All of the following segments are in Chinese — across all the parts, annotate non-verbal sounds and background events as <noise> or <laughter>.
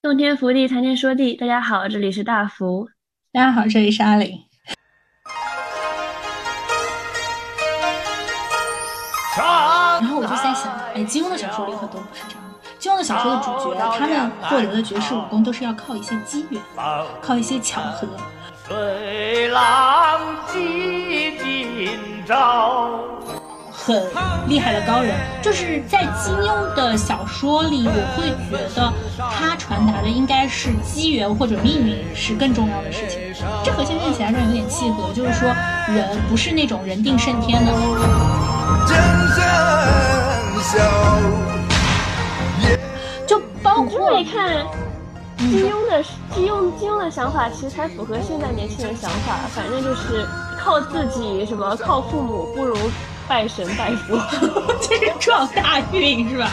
洞天福地，谈天说地。大家好，这里是大福。大家好，这里是阿玲。然后我就在想，哎，金庸的小说里可都不是这样的。金庸的小说的主角，他们获得的绝世武功都是要靠一些机缘，靠一些巧合。水浪几今朝。很厉害的高人，就是在金庸的小说里，我会觉得他传达的应该是机缘或者命运是更重要的事情。这和现在起来说有点契合，就是说人不是那种人定胜天的。就包括你看金庸的金庸金庸的想法，其实才符合现在年轻人想法。反正就是靠自己，什么靠父母，不如。拜神拜佛，<laughs> 这是撞大运是吧？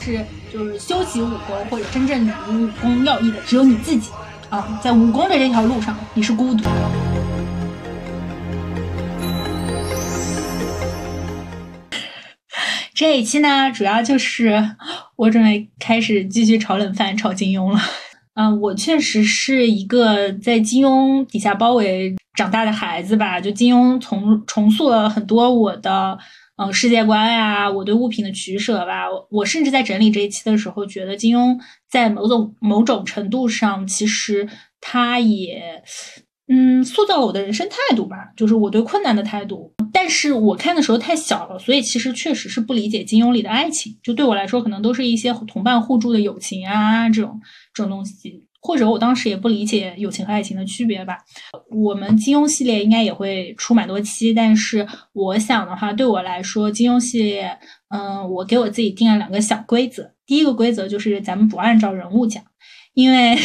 是就是修习武功或者真正领悟武功要义的，只有你自己啊！在武功的这条路上，你是孤独。这一期呢，主要就是我准备开始继续炒冷饭，炒金庸了。嗯，我确实是一个在金庸底下包围长大的孩子吧。就金庸重重塑了很多我的嗯世界观呀，我对物品的取舍吧。我甚至在整理这一期的时候，觉得金庸在某种某种程度上，其实他也嗯塑造了我的人生态度吧，就是我对困难的态度。但是我看的时候太小了，所以其实确实是不理解金庸里的爱情。就对我来说，可能都是一些同伴互助的友情啊这种。这种东西，或者我当时也不理解友情和爱情的区别吧。我们金庸系列应该也会出蛮多期，但是我想的话，对我来说，金庸系列，嗯，我给我自己定了两个小规则。第一个规则就是咱们不按照人物讲，因为，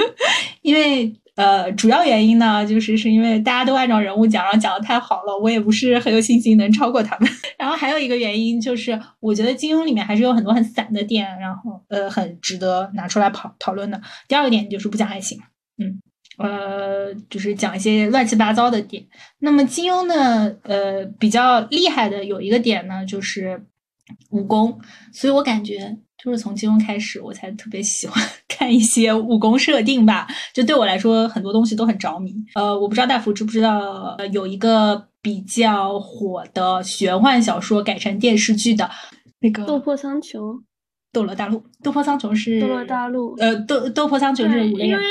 <laughs> 因为。呃，主要原因呢，就是是因为大家都按照人物讲，然后讲的太好了，我也不是很有信心能超过他们。<laughs> 然后还有一个原因就是，我觉得金庸里面还是有很多很散的点，然后呃，很值得拿出来讨讨论的。第二个点就是不讲爱情，嗯，呃，就是讲一些乱七八糟的点。那么金庸呢，呃，比较厉害的有一个点呢，就是武功，所以我感觉。就是从金庸开始，我才特别喜欢 <laughs> 看一些武功设定吧。就对我来说，很多东西都很着迷。呃，我不知道大福知不知道，有一个比较火的玄幻小说改成电视剧的，那个《斗破苍穹》《斗罗大陆》《斗破苍穹》是《斗罗大陆》呃，《斗斗破苍穹》是因为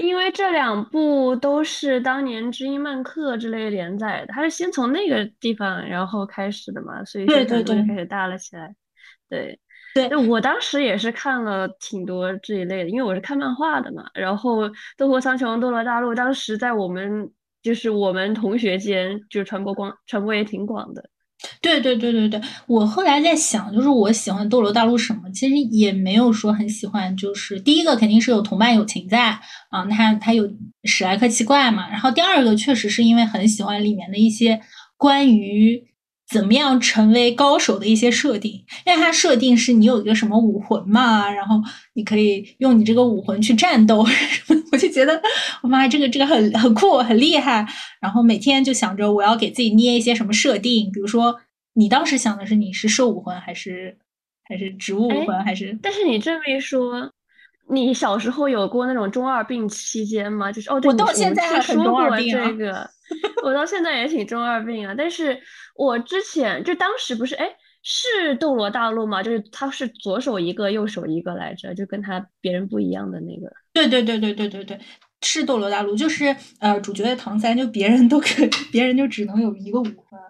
因为这两部都是当年知音漫客之类连载的，它是先从那个地方然后开始的嘛，所以对对对开始大了起来，对。对，我当时也是看了挺多这一类的，因为我是看漫画的嘛。然后《斗破苍穹》《斗罗大陆》当时在我们就是我们同学间就传播光传播也挺广的。对对对对对，我后来在想，就是我喜欢《斗罗大陆》什么，其实也没有说很喜欢。就是第一个肯定是有同伴友情在啊，它它有史莱克七怪嘛。然后第二个确实是因为很喜欢里面的一些关于。怎么样成为高手的一些设定？因为它设定是你有一个什么武魂嘛，然后你可以用你这个武魂去战斗，<laughs> 我就觉得我妈这个这个很很酷很厉害。然后每天就想着我要给自己捏一些什么设定，比如说你当时想的是你是兽武魂还是还是植物武魂还是？但是你这么一说，你小时候有过那种中二病期间吗？就是哦，我到现在还很中二病这个，<laughs> 我到现在也挺中二病啊，但是。我之前就当时不是哎是斗罗大陆吗？就是他是左手一个右手一个来着，就跟他别人不一样的那个。对对对对对对对，是斗罗大陆，就是呃主角的唐三，就别人都可，<laughs> 别人就只能有一个武魂。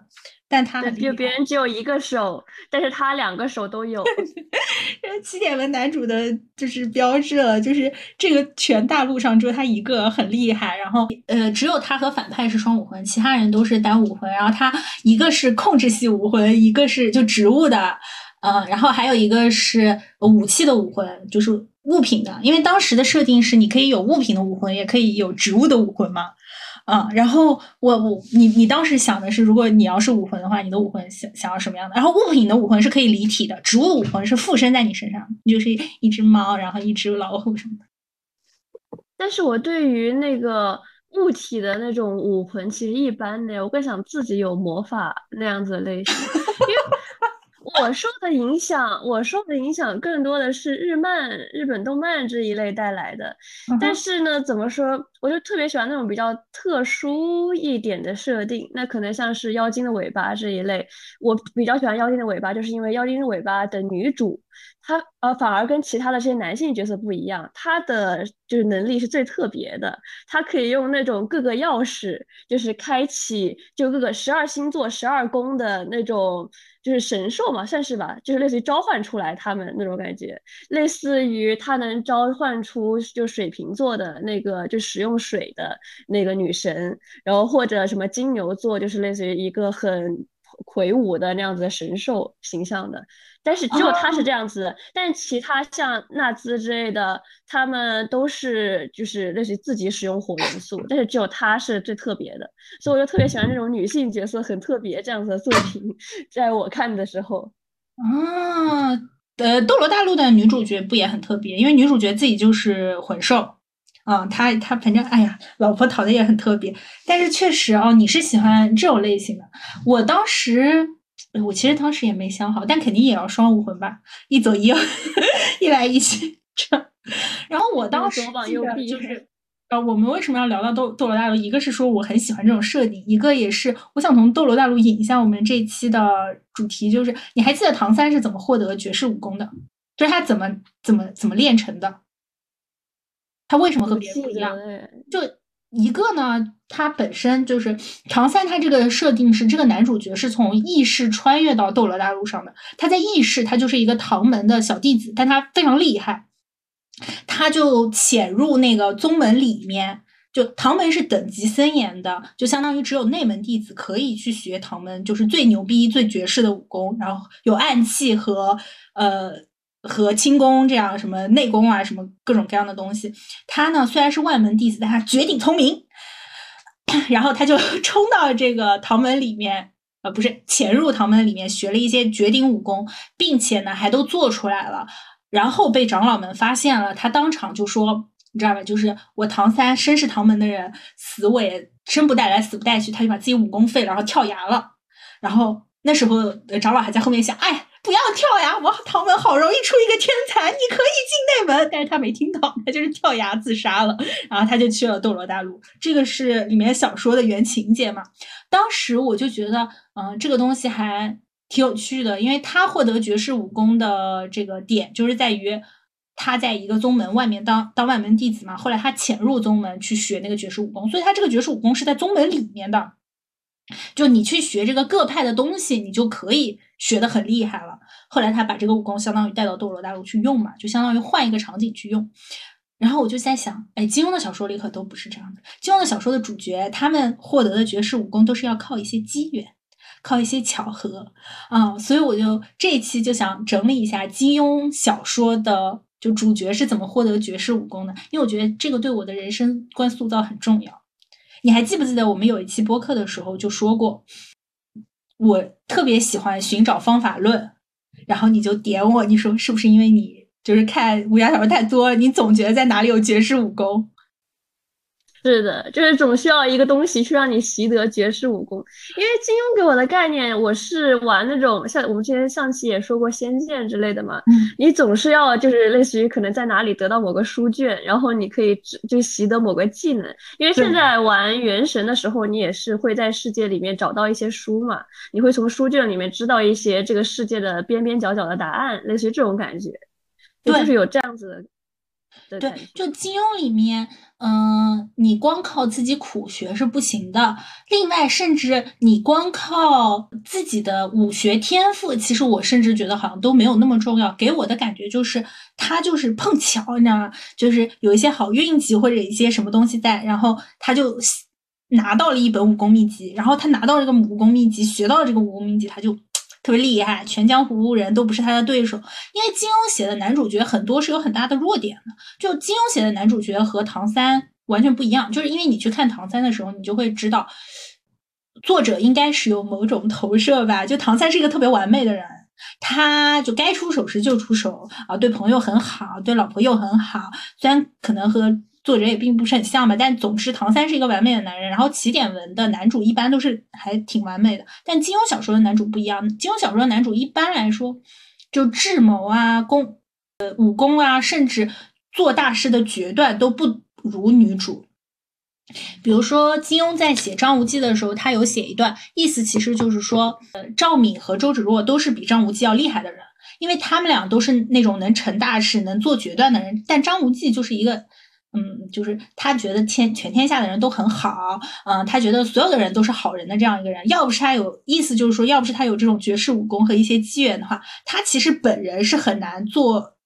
但他就别人只有一个手，但是他两个手都有。<laughs> 因为起点文男主的就是标志了，就是这个全大陆上只有他一个很厉害，然后呃只有他和反派是双武魂，其他人都是单武魂。然后他一个是控制系武魂，一个是就植物的，呃，然后还有一个是武器的武魂，就是物品的。因为当时的设定是你可以有物品的武魂，也可以有植物的武魂嘛。嗯，然后我我你你当时想的是，如果你要是武魂的话，你的武魂想想要什么样的？然后物品的武魂是可以离体的，植物武魂是附身在你身上，你就是一只猫，然后一只老虎什么的。但是我对于那个物体的那种武魂其实一般的，我更想自己有魔法那样子的类型，因为我受的影响，我受的影响更多的是日漫、日本动漫这一类带来的。但是呢，怎么说，我就特别喜欢那种比较特殊一点的设定。那可能像是妖精的尾巴这一类，我比较喜欢妖精的尾巴，就是因为妖精的尾巴的女主。他呃，反而跟其他的这些男性角色不一样，他的就是能力是最特别的，他可以用那种各个钥匙，就是开启就各个十二星座、十二宫的那种，就是神兽嘛，算是吧，就是类似于召唤出来他们那种感觉，类似于他能召唤出就水瓶座的那个就使用水的那个女神，然后或者什么金牛座，就是类似于一个很魁梧的那样子的神兽形象的。但是只有他是这样子，但其他像纳兹之类的，他们都是就是类似于自己使用火元素，但是只有他是最特别的，所以我就特别喜欢这种女性角色很特别这样子的作品，<laughs> 在我看的时候。啊，呃，斗罗大陆的女主角不也很特别？因为女主角自己就是魂兽，啊，她她反正哎呀，老婆讨的也很特别。但是确实哦，你是喜欢这种类型的，我当时。我其实当时也没想好，但肯定也要双武魂吧，一左一右，<laughs> 一来一去这。然后我当时记得就是，呃，我们为什么要聊到斗斗罗大陆？一个是说我很喜欢这种设定，一个也是我想从斗罗大陆引一下我们这一期的主题，就是你还记得唐三是怎么获得绝世武功的？就是他怎么怎么怎么练成的？他为什么和别人不一样？就。一个呢，他本身就是唐三，他这个设定是这个男主角是从异世穿越到斗罗大陆上的。他在异世，他就是一个唐门的小弟子，但他非常厉害，他就潜入那个宗门里面。就唐门是等级森严的，就相当于只有内门弟子可以去学唐门，就是最牛逼、最绝世的武功，然后有暗器和呃。和轻功这样什么内功啊，什么各种各样的东西，他呢虽然是外门弟子，但他绝顶聪明。<coughs> 然后他就 <laughs> 冲到这个唐门里面，呃，不是潜入唐门里面学了一些绝顶武功，并且呢还都做出来了。然后被长老们发现了，他当场就说：“你知道吧？就是我唐三身是唐门的人，死我也生不带来，死不带去。”他就把自己武功废了，然后跳崖了。然后那时候长老还在后面想：“哎。”不要跳崖！我唐门好容易出一个天才，你可以进内门。但是他没听到，他就是跳崖自杀了。然后他就去了斗罗大陆。这个是里面小说的原情节嘛？当时我就觉得，嗯，这个东西还挺有趣的，因为他获得绝世武功的这个点，就是在于他在一个宗门外面当当外门弟子嘛。后来他潜入宗门去学那个绝世武功，所以他这个绝世武功是在宗门里面的。就你去学这个各派的东西，你就可以学的很厉害了。后来他把这个武功相当于带到斗罗大陆去用嘛，就相当于换一个场景去用。然后我就在想，哎，金庸的小说里可都不是这样的。金庸的小说的主角，他们获得的绝世武功都是要靠一些机缘，靠一些巧合啊。所以我就这一期就想整理一下金庸小说的就主角是怎么获得绝世武功的，因为我觉得这个对我的人生观塑造很重要。你还记不记得我们有一期播客的时候就说过，我特别喜欢寻找方法论，然后你就点我，你说是不是因为你就是看武侠小说太多了，你总觉得在哪里有绝世武功？是的，就是总需要一个东西去让你习得绝世武功。因为金庸给我的概念，我是玩那种像我们之前上期也说过《仙剑》之类的嘛。嗯。你总是要就是类似于可能在哪里得到某个书卷，然后你可以就习得某个技能。因为现在玩《原神》的时候，你也是会在世界里面找到一些书嘛，你会从书卷里面知道一些这个世界的边边角角的答案，类似于这种感觉。对。就是有这样子的。对，就金庸里面，嗯，你光靠自己苦学是不行的。另外，甚至你光靠自己的武学天赋，其实我甚至觉得好像都没有那么重要。给我的感觉就是，他就是碰巧，你知道吗？就是有一些好运气或者一些什么东西在，然后他就拿到了一本武功秘籍，然后他拿到这个武功秘籍，学到了这个武功秘籍，他就。特别厉害，全江湖人都不是他的对手。因为金庸写的男主角很多是有很大的弱点的，就金庸写的男主角和唐三完全不一样。就是因为你去看唐三的时候，你就会知道，作者应该是有某种投射吧。就唐三是一个特别完美的人，他就该出手时就出手啊，对朋友很好，对老婆又很好。虽然可能和作者也并不是很像吧。但总之，唐三是一个完美的男人。然后起点文的男主一般都是还挺完美的，但金庸小说的男主不一样。金庸小说的男主一般来说，就智谋啊、功呃武功啊，甚至做大事的决断都不如女主。比如说，金庸在写张无忌的时候，他有写一段，意思其实就是说，呃，赵敏和周芷若都是比张无忌要厉害的人，因为他们俩都是那种能成大事、能做决断的人。但张无忌就是一个，嗯，就是他觉得天全天下的人都很好，嗯，他觉得所有的人都是好人的这样一个人。要不是他有意思，就是说，要不是他有这种绝世武功和一些机缘的话，他其实本人是很难做。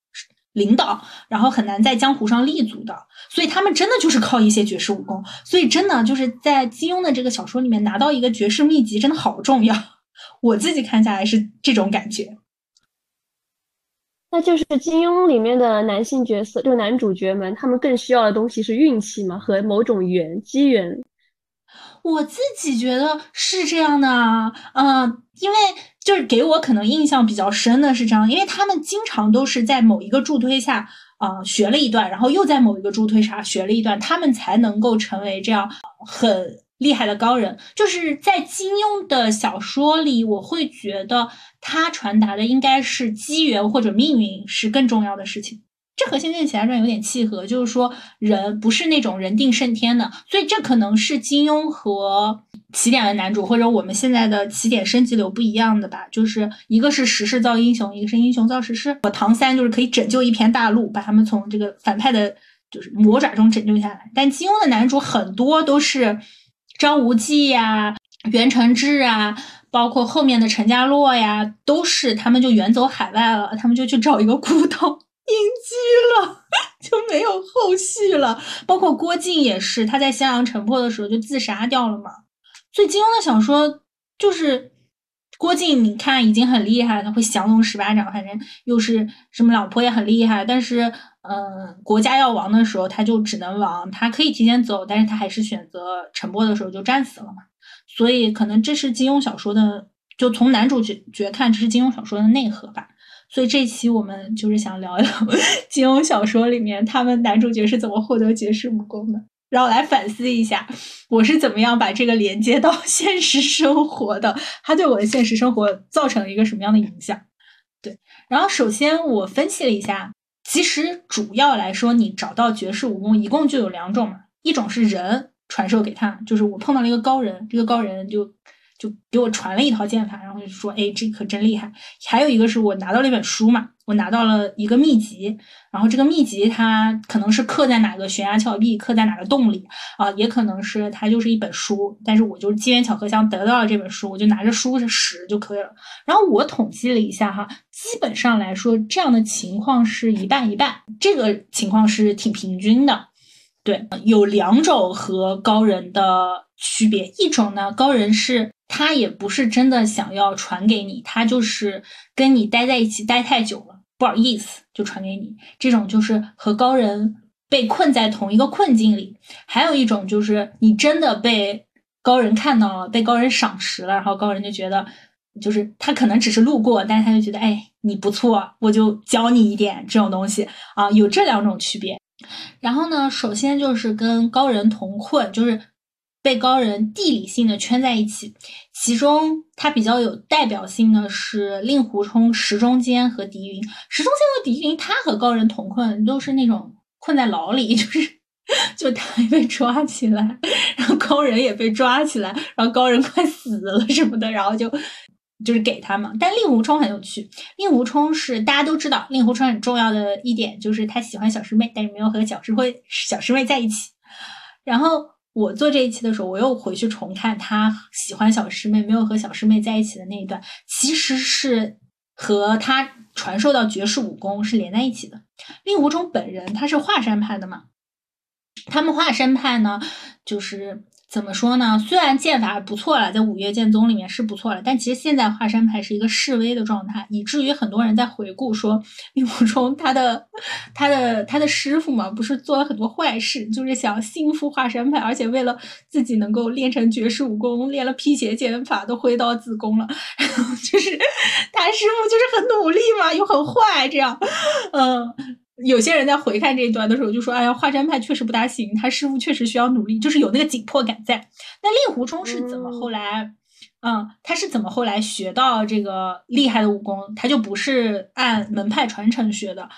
领导，然后很难在江湖上立足的，所以他们真的就是靠一些绝世武功。所以真的就是在金庸的这个小说里面拿到一个绝世秘籍，真的好重要。<laughs> 我自己看下来是这种感觉。那就是金庸里面的男性角色，就男主角们，他们更需要的东西是运气嘛，和某种缘机缘。我自己觉得是这样的，嗯，因为。就是给我可能印象比较深的是这样，因为他们经常都是在某一个助推下，啊，学了一段，然后又在某一个助推下学了一段，他们才能够成为这样很厉害的高人。就是在金庸的小说里，我会觉得他传达的应该是机缘或者命运是更重要的事情。这和《仙剑奇侠传》有点契合，就是说人不是那种人定胜天的，所以这可能是金庸和起点的男主或者我们现在的起点升级流不一样的吧。就是一个是时势造英雄，一个是英雄造时势。我唐三就是可以拯救一片大陆，把他们从这个反派的，就是魔爪中拯救下来。但金庸的男主很多都是张无忌呀、袁承志啊，包括后面的陈家洛呀，都是他们就远走海外了，他们就去找一个孤岛。隐居了，<laughs> 就没有后续了。包括郭靖也是，他在襄阳城破的时候就自杀掉了嘛。所以金庸的小说就是郭靖，你看已经很厉害，他会降龙十八掌，反正又是什么老婆也很厉害。但是，嗯，国家要亡的时候，他就只能亡。他可以提前走，但是他还是选择城破的时候就战死了嘛。所以，可能这是金庸小说的，就从男主角角看，这是金庸小说的内核吧。所以这期我们就是想聊一聊 <laughs> 金庸小说里面他们男主角是怎么获得绝世武功的，然后来反思一下我是怎么样把这个连接到 <laughs> 现实生活的，他对我的现实生活造成了一个什么样的影响？对，然后首先我分析了一下，其实主要来说，你找到绝世武功一共就有两种嘛，一种是人传授给他，就是我碰到了一个高人，这个高人就。就给我传了一套剑法，然后就说：“哎，这可真厉害。”还有一个是我拿到了一本书嘛，我拿到了一个秘籍，然后这个秘籍它可能是刻在哪个悬崖峭壁，刻在哪个洞里啊，也可能是它就是一本书，但是我就是机缘巧合想得到了这本书，我就拿着书使就可以了。然后我统计了一下哈，基本上来说这样的情况是一半一半，这个情况是挺平均的。对，有两种和高人的区别，一种呢，高人是。他也不是真的想要传给你，他就是跟你待在一起待太久了，不好意思就传给你。这种就是和高人被困在同一个困境里。还有一种就是你真的被高人看到了，被高人赏识了，然后高人就觉得，就是他可能只是路过，但是他就觉得，哎，你不错，我就教你一点这种东西啊。有这两种区别。然后呢，首先就是跟高人同困，就是。被高人地理性的圈在一起，其中它比较有代表性的是令狐冲、石中坚和狄云。石中坚和狄云，他和高人同困，都是那种困在牢里，<laughs> 就是就他被抓起来，然后高人也被抓起来，然后高人快死了什么的，然后就就是给他嘛。但令狐冲很有趣，令狐冲是大家都知道，令狐冲很重要的一点就是他喜欢小师妹，但是没有和小师会小师妹在一起，然后。我做这一期的时候，我又回去重看他喜欢小师妹，没有和小师妹在一起的那一段，其实是和他传授到绝世武功是连在一起的。令狐冲本人他是华山派的嘛，他们华山派呢，就是。怎么说呢？虽然剑法不错了，在五岳剑宗里面是不错了，但其实现在华山派是一个示威的状态，以至于很多人在回顾说，令狐冲他的他的他的师傅嘛，不是做了很多坏事，就是想兴复华山派，而且为了自己能够练成绝世武功，练了辟邪剑法，都挥刀自宫了。<laughs> 然后就是他师傅就是很努力嘛，又很坏，这样，嗯。有些人在回看这一段的时候就说：“哎呀，华山派确实不大行，他师傅确实需要努力，就是有那个紧迫感在。”那令狐冲是怎么后来？嗯，他是怎么后来学到这个厉害的武功？他就不是按门派传承学的，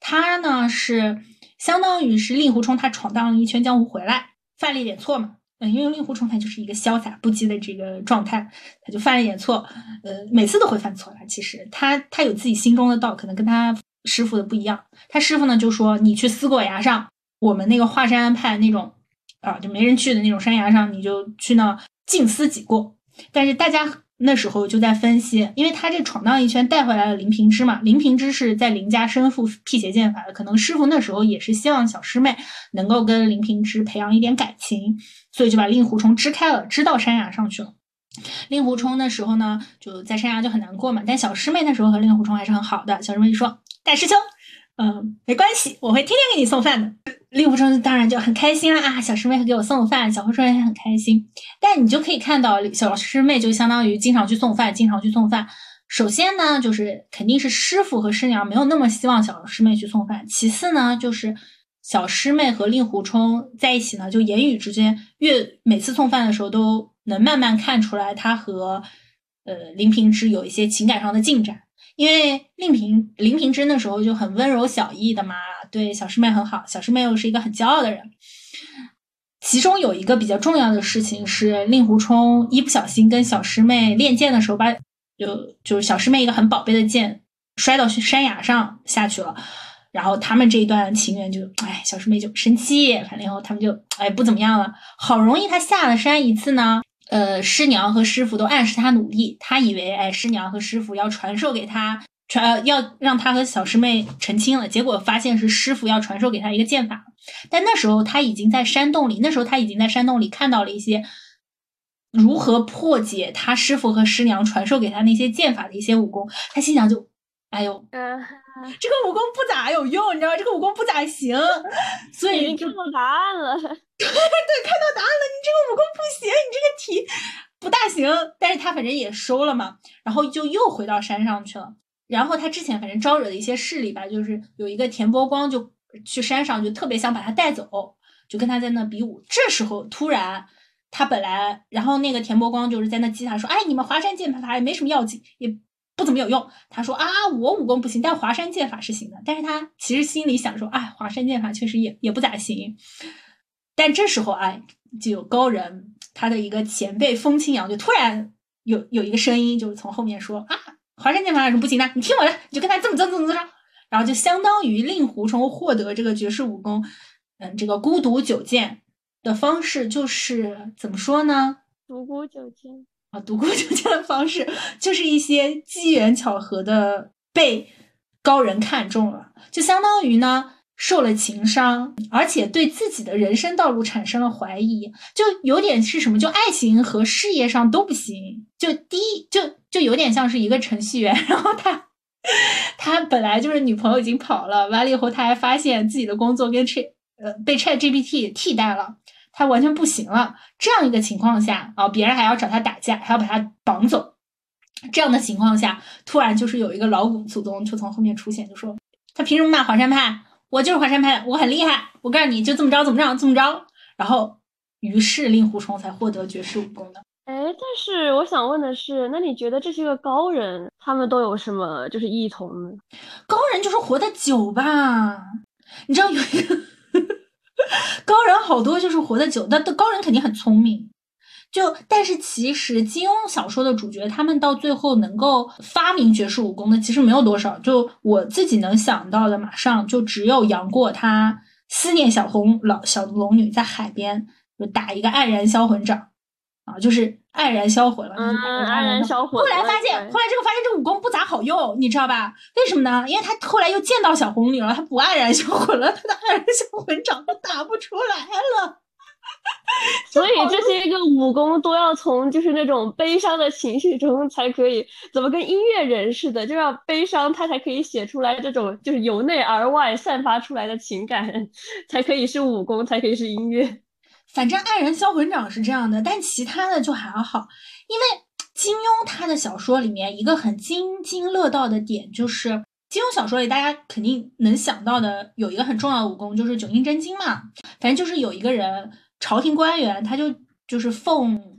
他呢是相当于是令狐冲，他闯荡了一圈江湖回来，犯了一点错嘛。嗯，因为令狐冲他就是一个潇洒不羁的这个状态，他就犯了一点错。呃，每次都会犯错啦。其实他他有自己心中的道，可能跟他师傅的不一样。他师傅呢就说：“你去思过崖上，我们那个华山派那种啊，就没人去的那种山崖上，你就去那静思己过。”但是大家那时候就在分析，因为他这闯荡一圈带回来了林平之嘛，林平之是在林家身负辟邪剑法的，可能师傅那时候也是希望小师妹能够跟林平之培养一点感情，所以就把令狐冲支开了，支到山崖上去了。令狐冲那时候呢，就在山崖就很难过嘛，但小师妹那时候和令狐冲还是很好的，小师妹就说：“大师兄。”嗯，没关系，我会天天给你送饭的。令狐冲当然就很开心了啊，小师妹给我送饭，小狐冲也很开心。但你就可以看到，小师妹就相当于经常去送饭，经常去送饭。首先呢，就是肯定是师傅和师娘没有那么希望小师妹去送饭。其次呢，就是小师妹和令狐冲在一起呢，就言语之间越每次送饭的时候都能慢慢看出来，他和呃林平之有一些情感上的进展。因为令平林平之那时候就很温柔小意的嘛，对小师妹很好，小师妹又是一个很骄傲的人。其中有一个比较重要的事情是，令狐冲一不小心跟小师妹练剑的时候，把就就是小师妹一个很宝贝的剑摔到山崖上下去了。然后他们这一段情缘就，哎，小师妹就生气，反正以后他们就哎不怎么样了。好容易他下了山一次呢。呃，师娘和师傅都暗示他努力，他以为哎，师娘和师傅要传授给他传，要让他和小师妹成亲了。结果发现是师傅要传授给他一个剑法，但那时候他已经在山洞里，那时候他已经在山洞里看到了一些如何破解他师傅和师娘传授给他那些剑法的一些武功。他心想就，哎呦，这个武功不咋有用，你知道吗？这个武功不咋行，所以看到答案了。<laughs> 对对，看到答案了。你这个武功不行，你这个题不大行。但是他反正也收了嘛，然后就又回到山上去了。然后他之前反正招惹的一些势力吧，就是有一个田伯光就去山上，就特别想把他带走，就跟他在那比武。这时候突然他本来，然后那个田伯光就是在那激他说：“哎，你们华山剑法也没什么要紧，也不怎么有用。”他说：“啊，我武功不行，但华山剑法是行的。”但是他其实心里想说：“哎，华山剑法确实也也不咋行。”但这时候，啊，就有高人，他的一个前辈风清扬就突然有有一个声音，就是从后面说啊，华山剑法有什么不行的？你听我的，你就跟他这么这么这么着，然后就相当于令狐冲获得这个绝世武功，嗯，这个孤独九剑的方式就是怎么说呢？独孤九剑啊，独孤九剑的方式就是一些机缘巧合的被高人看中了，就相当于呢。受了情伤，而且对自己的人生道路产生了怀疑，就有点是什么？就爱情和事业上都不行。就第一，就就有点像是一个程序员，<laughs> 然后他他本来就是女朋友已经跑了，完了以后他还发现自己的工作跟 Chat 呃被 Chat GPT 替代了，他完全不行了。这样一个情况下啊，别人还要找他打架，还要把他绑走。这样的情况下，突然就是有一个老古祖宗就从后面出现，就说他凭什么骂华山派？我就是华山派的，我很厉害。我告诉你就这么着，怎么着，怎么着。然后，于是令狐冲才获得绝世武功的。哎，但是我想问的是，那你觉得这些个高人，他们都有什么就是异同呢？高人就是活得久吧？你知道有一个 <laughs> 高人，好多就是活得久。那高人肯定很聪明。就但是其实金庸小说的主角，他们到最后能够发明绝世武功的，其实没有多少。就我自己能想到的，马上就只有杨过，他思念小红老小龙女，在海边就打一个黯然销魂掌啊，就是黯然销魂了。嗯，黯然销魂。后来发现，后来这个发现这武功不咋好用，你知道吧？为什么呢？因为他后来又见到小红女了，他不黯然销魂了，他的黯然销魂掌都打不出来了。<laughs> 所以这些个武功都要从就是那种悲伤的情绪中才可以，怎么跟音乐人似的，就要悲伤，他才可以写出来这种就是由内而外散发出来的情感，才可以是武功，才可以是音乐。反正黯然销魂掌是这样的，但其他的就还好，因为金庸他的小说里面一个很津津乐道的点就是金庸小说里，大家肯定能想到的有一个很重要的武功，就是九阴真经嘛。反正就是有一个人，朝廷官员，他就就是奉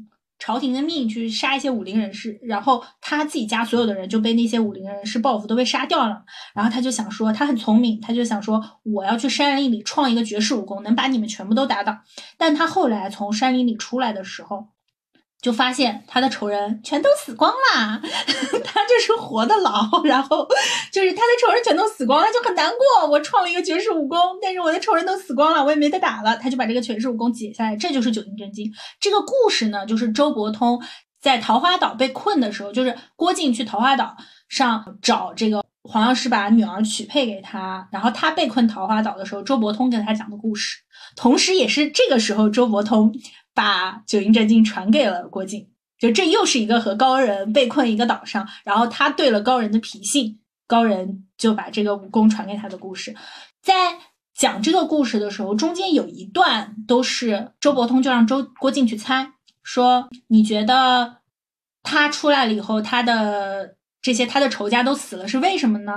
朝廷的命去杀一些武林人士，然后他自己家所有的人就被那些武林人士报复，都被杀掉了。然后他就想说，他很聪明，他就想说，我要去山林里创一个绝世武功，能把你们全部都打倒。但他后来从山林里出来的时候。就发现他的仇人全都死光了，<laughs> 他就是活的牢，然后就是他的仇人全都死光了，就很难过。我创了一个绝世武功，但是我的仇人都死光了，我也没得打了。他就把这个绝世武功解下来，这就是九阴真经。这个故事呢，就是周伯通在桃花岛被困的时候，就是郭靖去桃花岛上找这个黄药师把女儿许配给他，然后他被困桃花岛的时候，周伯通跟他讲的故事，同时也是这个时候周伯通。把九阴真经传给了郭靖，就这又是一个和高人被困一个岛上，然后他对了高人的脾性，高人就把这个武功传给他的故事。在讲这个故事的时候，中间有一段都是周伯通就让周郭靖去猜，说你觉得他出来了以后，他的。这些他的仇家都死了，是为什么呢？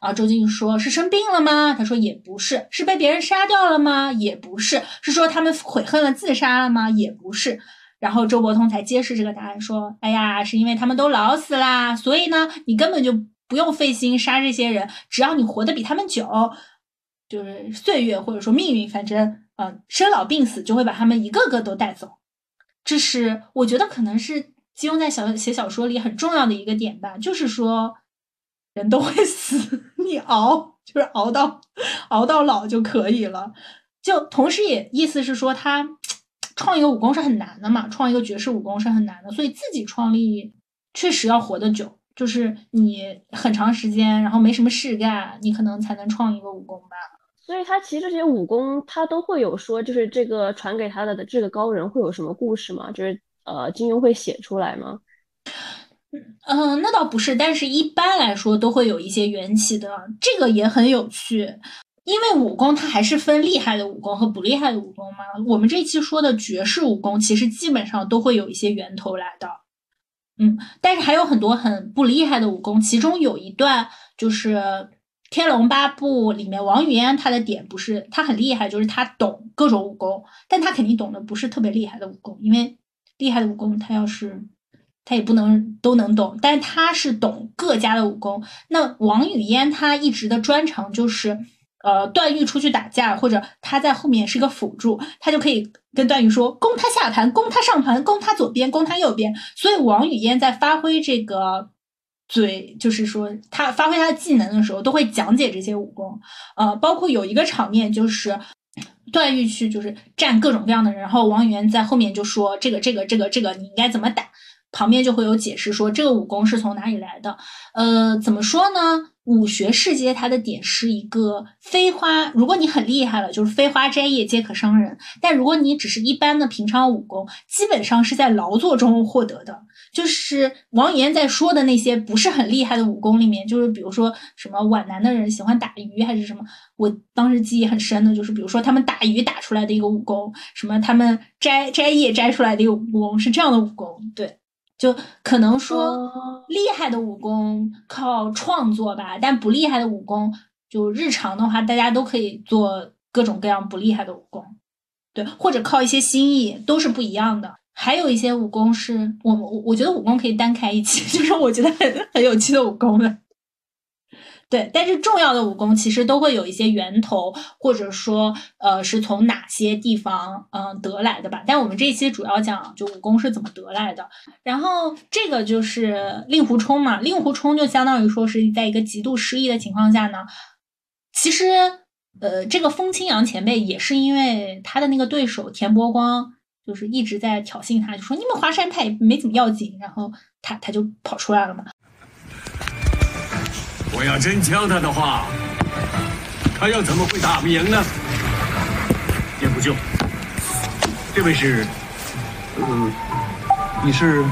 啊，周静说是生病了吗？他说也不是，是被别人杀掉了吗？也不是，是说他们悔恨了自杀了吗？也不是。然后周伯通才揭示这个答案，说：哎呀，是因为他们都老死啦，所以呢，你根本就不用费心杀这些人，只要你活得比他们久，就是岁月或者说命运，反正嗯，生老病死就会把他们一个个都带走。这是我觉得可能是。金庸在小写小说里很重要的一个点吧，就是说人都会 <laughs> 死，你熬就是熬到熬到老就可以了。就同时也意思是说，他创一个武功是很难的嘛，创一个绝世武功是很难的，所以自己创立确实要活得久，就是你很长时间，然后没什么事干，你可能才能创一个武功吧。所以他其实这些武功他都会有说，就是这个传给他的的这个高人会有什么故事吗？就是。呃，金庸会写出来吗？嗯，那倒不是，但是一般来说都会有一些缘起的，这个也很有趣。因为武功它还是分厉害的武功和不厉害的武功嘛。我们这期说的绝世武功，其实基本上都会有一些源头来的。嗯，但是还有很多很不厉害的武功，其中有一段就是《天龙八部》里面王语嫣她的点不是她很厉害，就是她懂各种武功，但她肯定懂的不是特别厉害的武功，因为。厉害的武功，他要是他也不能都能懂，但是他是懂各家的武功。那王语嫣她一直的专长就是，呃，段誉出去打架，或者他在后面是个辅助，他就可以跟段誉说攻他下盘，攻他上盘，攻他左边，攻他右边。所以王语嫣在发挥这个嘴，就是说他发挥他的技能的时候，都会讲解这些武功。呃，包括有一个场面就是。段誉去就是战各种各样的人，然后王语嫣在后面就说这个这个这个这个你应该怎么打，旁边就会有解释说这个武功是从哪里来的。呃，怎么说呢？武学世界它的点是一个飞花，如果你很厉害了，就是飞花摘叶皆可伤人；但如果你只是一般的平常武功，基本上是在劳作中获得的。就是王语嫣在说的那些不是很厉害的武功里面，就是比如说什么皖南的人喜欢打鱼还是什么，我当时记忆很深的就是，比如说他们打鱼打出来的一个武功，什么他们摘摘叶摘出来的一个武功是这样的武功，对。就可能说厉害的武功靠创作吧，但不厉害的武功就日常的话，大家都可以做各种各样不厉害的武功，对，或者靠一些心意都是不一样的。还有一些武功是我我我觉得武功可以单开一期，<laughs> 就是我觉得很 <laughs> 很有趣的武功的。对，但是重要的武功其实都会有一些源头，或者说，呃，是从哪些地方嗯得来的吧？但我们这一期主要讲就武功是怎么得来的。然后这个就是令狐冲嘛，令狐冲就相当于说是在一个极度失意的情况下呢，其实，呃，这个风清扬前辈也是因为他的那个对手田伯光就是一直在挑衅他，就说你们华山派没怎么要紧，然后他他就跑出来了嘛。我要真教他的话，他又怎么会打不赢呢？叶不就，这位是，呃，你是？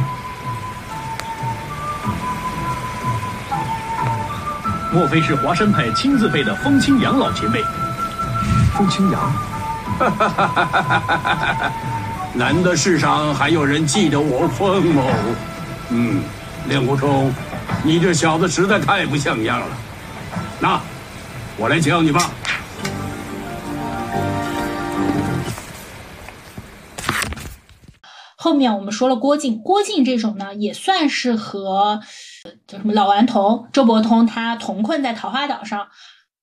莫非是华山派亲自辈的风清扬老前辈？风清扬？<laughs> 难得世上还有人记得我风某。嗯，令狐冲。你这小子实在太不像样了！那我来教你吧。后面我们说了郭靖，郭靖这种呢，也算是和叫什么老顽童周伯通他同困在桃花岛上，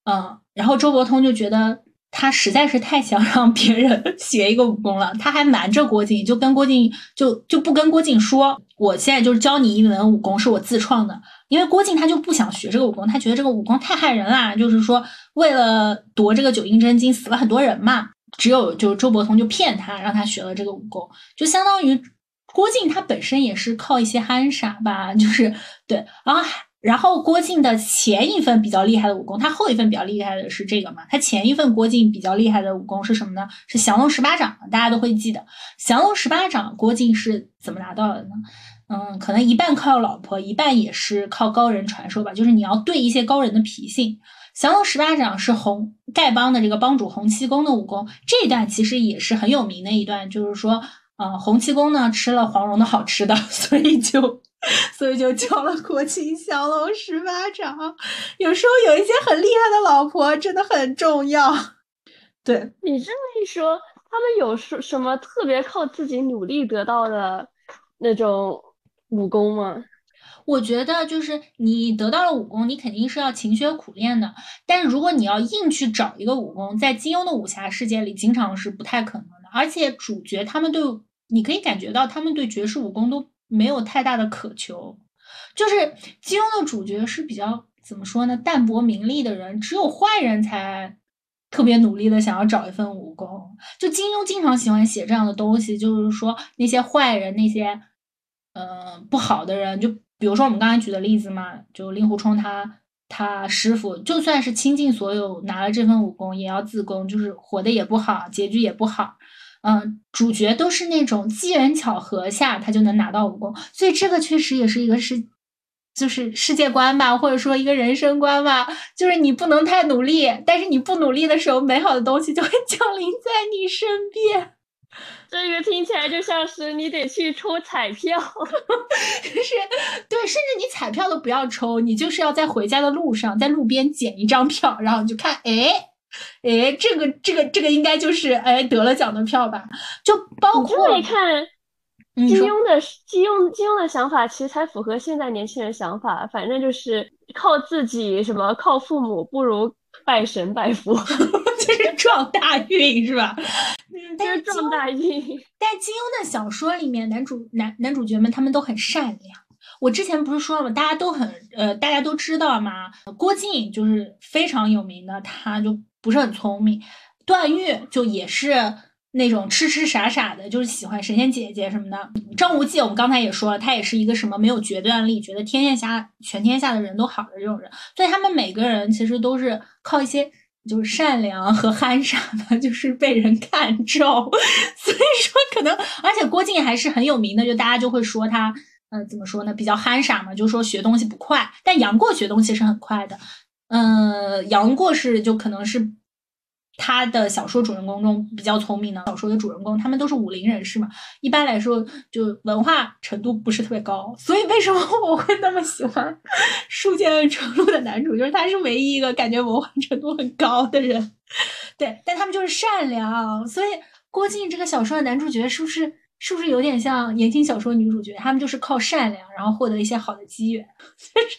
嗯，然后周伯通就觉得他实在是太想让别人 <laughs> 学一个武功了，他还瞒着郭靖，就跟郭靖就就不跟郭靖说，我现在就是教你一门武功，是我自创的，因为郭靖他就不想学这个武功，他觉得这个武功太害人啦，就是说为了夺这个九阴真经，死了很多人嘛。只有就周伯通就骗他，让他学了这个武功，就相当于郭靖他本身也是靠一些憨傻吧，就是对然后然后郭靖的前一份比较厉害的武功，他后一份比较厉害的是这个嘛？他前一份郭靖比较厉害的武功是什么呢？是降龙十八掌，大家都会记得。降龙十八掌，郭靖是怎么拿到的呢？嗯，可能一半靠老婆，一半也是靠高人传授吧。就是你要对一些高人的脾性。降龙十八掌是洪丐帮的这个帮主洪七公的武功，这一段其实也是很有名的一段，就是说，呃，洪七公呢吃了黄蓉的好吃的，<laughs> 所以就，所以就教了国庆降龙十八掌。有时候有一些很厉害的老婆真的很重要。对你这么一说，他们有什什么特别靠自己努力得到的那种武功吗？我觉得就是你得到了武功，你肯定是要勤学苦练的。但是如果你要硬去找一个武功，在金庸的武侠世界里，经常是不太可能的。而且主角他们对，你可以感觉到他们对绝世武功都没有太大的渴求。就是金庸的主角是比较怎么说呢？淡泊名利的人，只有坏人才特别努力的想要找一份武功。就金庸经常喜欢写这样的东西，就是说那些坏人，那些嗯不好的人就。比如说我们刚才举的例子嘛，就令狐冲他他师傅就算是倾尽所有拿了这份武功，也要自宫，就是活的也不好，结局也不好。嗯，主角都是那种机缘巧合下他就能拿到武功，所以这个确实也是一个世，就是世界观吧，或者说一个人生观吧，就是你不能太努力，但是你不努力的时候，美好的东西就会 <laughs> 降临在你身边。这个听起来就像是你得去抽彩票，<laughs> 就是对，甚至你彩票都不要抽，你就是要在回家的路上，在路边捡一张票，然后你就看，哎，哎，这个这个这个应该就是哎得了奖的票吧？就包括你看，金庸的金庸金庸的想法其实才符合现在年轻人想法，反正就是靠自己，什么靠父母不如拜神拜佛。<laughs> 就是撞大运是吧？但是撞大运。但金庸的小说里面，男主男男主角们他们都很善良。我之前不是说了吗？大家都很呃，大家都知道嘛。郭靖就是非常有名的，他就不是很聪明。段誉就也是那种痴痴傻傻的，就是喜欢神仙姐姐什么的。张无忌我们刚才也说了，他也是一个什么没有决断力，觉得天下下全天下的人都好的这种人。所以他们每个人其实都是靠一些。就是善良和憨傻的，就是被人看中，<laughs> 所以说可能，而且郭靖还是很有名的，就大家就会说他，呃，怎么说呢，比较憨傻嘛，就是说学东西不快，但杨过学东西是很快的，嗯，杨过是就可能是。他的小说主人公中比较聪明的小说的主人公，他们都是武林人士嘛，一般来说就文化程度不是特别高，所以为什么 <laughs> 我会那么喜欢《书剑成路》的男主，就是他是唯一一个感觉文化程度很高的人，对，但他们就是善良，所以郭靖这个小说的男主角是不是是不是有点像言情小说女主角？他们就是靠善良，然后获得一些好的机缘，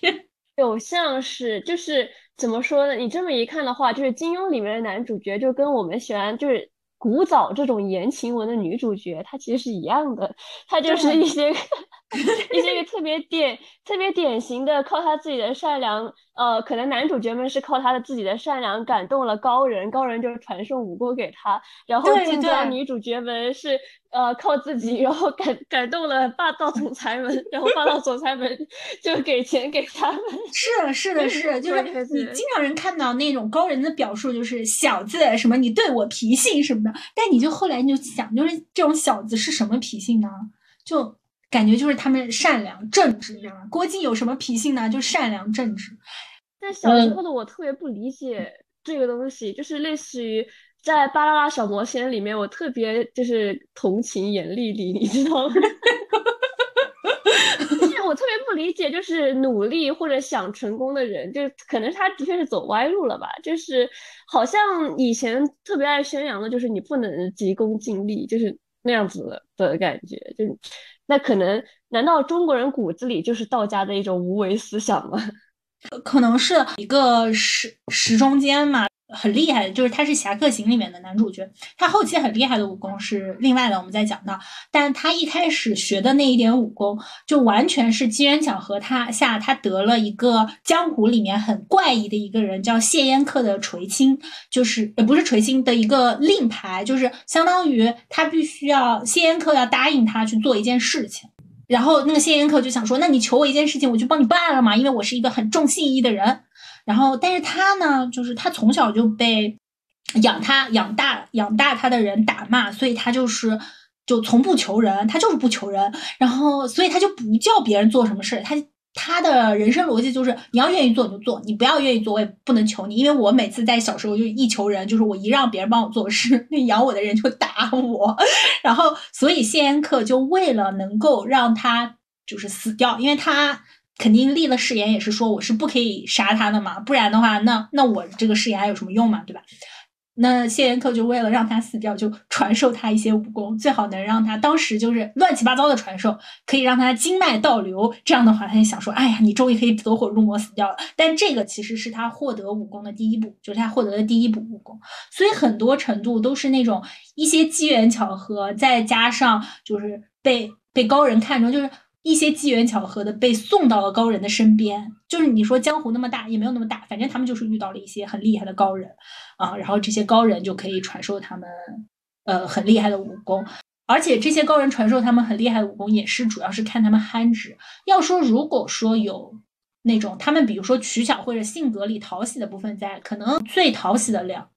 就 <laughs> 是有像是就是。怎么说呢？你这么一看的话，就是金庸里面的男主角就跟我们喜欢就是古早这种言情文的女主角，她其实是一样的，她就是一些 <laughs> 一些个特别典特别典型的靠她自己的善良。呃，可能男主角们是靠他的自己的善良感动了高人，高人就传授武功给他，然后晋江女主角们是呃靠自己，然后感感动了霸道总裁们，然后霸道总裁们就给钱给他们。是的，是的，是，<laughs> 就是你经常人看到那种高人的表述，就是小子什么你对我脾性什么的，但你就后来你就想，就是这种小子是什么脾性呢？就感觉就是他们善良正直，你知道吗？郭靖有什么脾性呢？就善良正直。但小时候的我特别不理解这个东西，就是类似于在《巴啦啦小魔仙》里面，我特别就是同情严丽丽，你知道吗？<laughs> 我特别不理解，就是努力或者想成功的人，就可能他的确是走歪路了吧？就是好像以前特别爱宣扬的，就是你不能急功近利，就是那样子的感觉。就那可能，难道中国人骨子里就是道家的一种无为思想吗？可能是一个时时中间嘛。很厉害的，就是他是《侠客行》里面的男主角，他后期很厉害的武功是另外的，我们再讲到。但他一开始学的那一点武功，就完全是机缘巧合，他下他得了一个江湖里面很怪异的一个人，叫谢烟客的垂青，就是呃不是垂青的一个令牌，就是相当于他必须要谢烟客要答应他去做一件事情，然后那个谢烟客就想说，那你求我一件事情，我就帮你办了嘛，因为我是一个很重信义的人。然后，但是他呢，就是他从小就被养他养大养大他的人打骂，所以他就是就从不求人，他就是不求人。然后，所以他就不叫别人做什么事，他他的人生逻辑就是你要愿意做你就做，你不要愿意做我也不能求你，因为我每次在小时候就一求人，就是我一让别人帮我做事，那养我的人就打我。然后，所以谢恩克就为了能够让他就是死掉，因为他。肯定立了誓言，也是说我是不可以杀他的嘛，不然的话，那那我这个誓言还有什么用嘛，对吧？那谢延克就为了让他死掉，就传授他一些武功，最好能让他当时就是乱七八糟的传授，可以让他经脉倒流。这样的话，他就想说，哎呀，你终于可以走火入魔死掉了。但这个其实是他获得武功的第一步，就是他获得的第一步武功。所以很多程度都是那种一些机缘巧合，再加上就是被被高人看中，就是。一些机缘巧合的被送到了高人的身边，就是你说江湖那么大也没有那么大，反正他们就是遇到了一些很厉害的高人啊，然后这些高人就可以传授他们呃很厉害的武功，而且这些高人传授他们很厉害的武功也是主要是看他们憨直。要说如果说有那种他们比如说取巧或者性格里讨喜的部分在，可能最讨喜的两。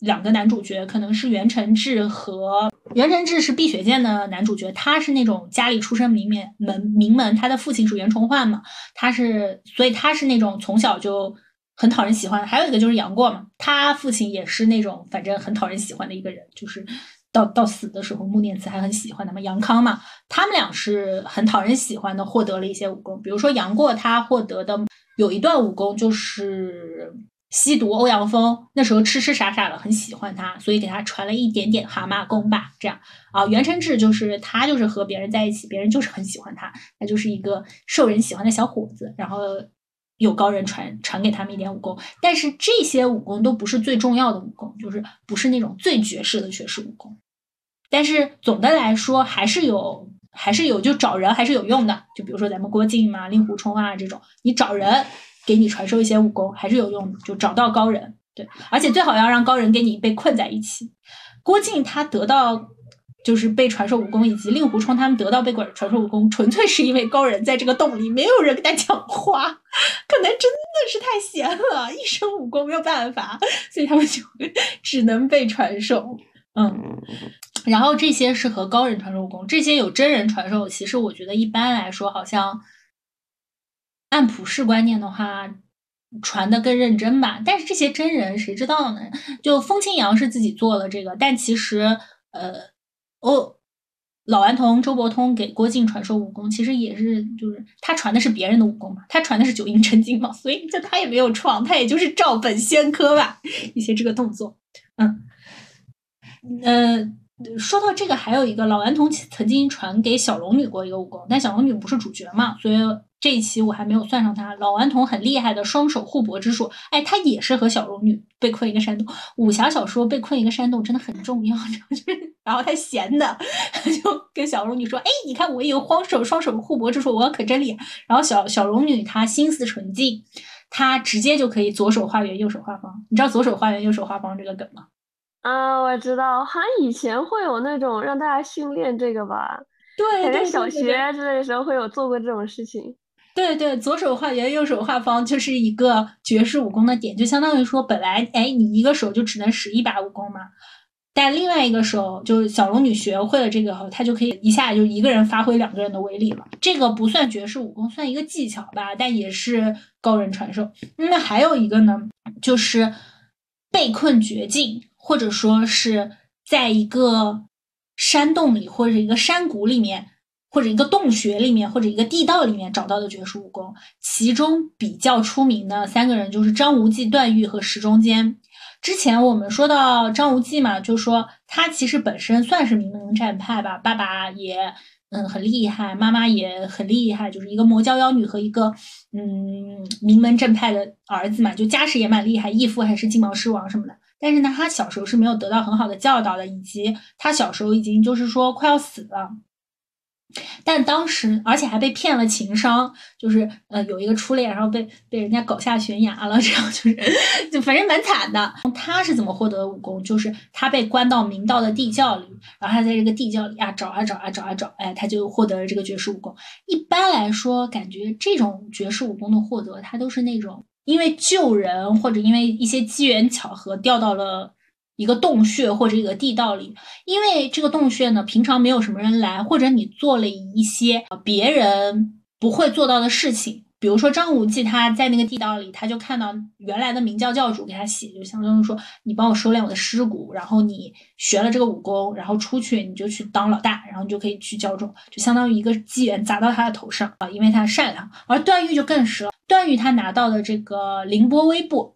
两个男主角可能是袁承志和袁承志是碧血剑的男主角，他是那种家里出身名门门名门，他的父亲是袁崇焕嘛，他是所以他是那种从小就很讨人喜欢。还有一个就是杨过嘛，他父亲也是那种反正很讨人喜欢的一个人，就是到到死的时候穆念慈还很喜欢他嘛。杨康嘛，他们俩是很讨人喜欢的，获得了一些武功，比如说杨过他获得的有一段武功就是。吸毒欧阳锋那时候痴痴傻傻的很喜欢他，所以给他传了一点点蛤蟆功吧。这样啊，袁承志就是他就是和别人在一起，别人就是很喜欢他，他就是一个受人喜欢的小伙子。然后有高人传传给他们一点武功，但是这些武功都不是最重要的武功，就是不是那种最绝世的绝世武功。但是总的来说还是有还是有就找人还是有用的。就比如说咱们郭靖嘛、令狐冲啊这种，你找人。给你传授一些武功还是有用的，就找到高人，对，而且最好要让高人给你被困在一起。郭靖他得到就是被传授武功，以及令狐冲他们得到被传传授武功，纯粹是因为高人在这个洞里，没有人跟他讲话，可能真的是太闲了，一身武功没有办法，所以他们就 <laughs> 只能被传授。嗯，然后这些是和高人传授武功，这些有真人传授，其实我觉得一般来说好像。按普世观念的话，传的更认真吧。但是这些真人谁知道呢？就风清扬是自己做了这个，但其实，呃，哦，老顽童周伯通给郭靖传授武功，其实也是就是他传的是别人的武功嘛，他传的是九阴真经嘛，所以这他也没有创，他也就是照本宣科吧一些这个动作。嗯，呃，说到这个，还有一个老顽童曾经传给小龙女过一个武功，但小龙女不是主角嘛，所以。这一期我还没有算上他，老顽童很厉害的双手互搏之术，哎，他也是和小龙女被困一个山洞。武侠小说被困一个山洞真的很重要，<laughs> 就是然后他闲的 <laughs> 就跟小龙女说，哎，你看我有双手双手互搏之术，我可真厉害。然后小小龙女她心思纯净，她直接就可以左手画圆，右手画方。你知道左手画圆，右手画方这个梗吗？啊，我知道，好像以前会有那种让大家训练这个吧？对，感觉小学之类的时候会有做过这种事情。对对，左手画圆，右手画方，就是一个绝世武功的点，就相当于说，本来哎，你一个手就只能使一把武功嘛，但另外一个手，就是小龙女学会了这个后，她就可以一下就一个人发挥两个人的威力了。这个不算绝世武功，算一个技巧吧，但也是高人传授。那还有一个呢，就是被困绝境，或者说是在一个山洞里或者一个山谷里面。或者一个洞穴里面，或者一个地道里面找到的绝世武功。其中比较出名的三个人就是张无忌、段誉和石中坚。之前我们说到张无忌嘛，就说他其实本身算是名门正派吧，爸爸也嗯很厉害，妈妈也很厉害，就是一个魔教妖女和一个嗯名门正派的儿子嘛，就家世也蛮厉害，义父还是金毛狮王什么的。但是呢，他小时候是没有得到很好的教导的，以及他小时候已经就是说快要死了。但当时，而且还被骗了情伤，就是呃有一个初恋，然后被被人家搞下悬崖了，这样就是就反正蛮惨的。他是怎么获得武功？就是他被关到明道的地窖里，然后他在这个地窖里啊找啊找啊找啊找，哎，他就获得了这个绝世武功。一般来说，感觉这种绝世武功的获得，他都是那种因为救人或者因为一些机缘巧合掉到了。一个洞穴或者一个地道里，因为这个洞穴呢，平常没有什么人来，或者你做了一些别人不会做到的事情，比如说张无忌他在那个地道里，他就看到原来的明教教主给他写，就相当于说你帮我收敛我的尸骨，然后你学了这个武功，然后出去你就去当老大，然后你就可以去教众，就相当于一个机缘砸到他的头上啊，因为他善良。而段誉就更是了，段誉他拿到的这个凌波微步。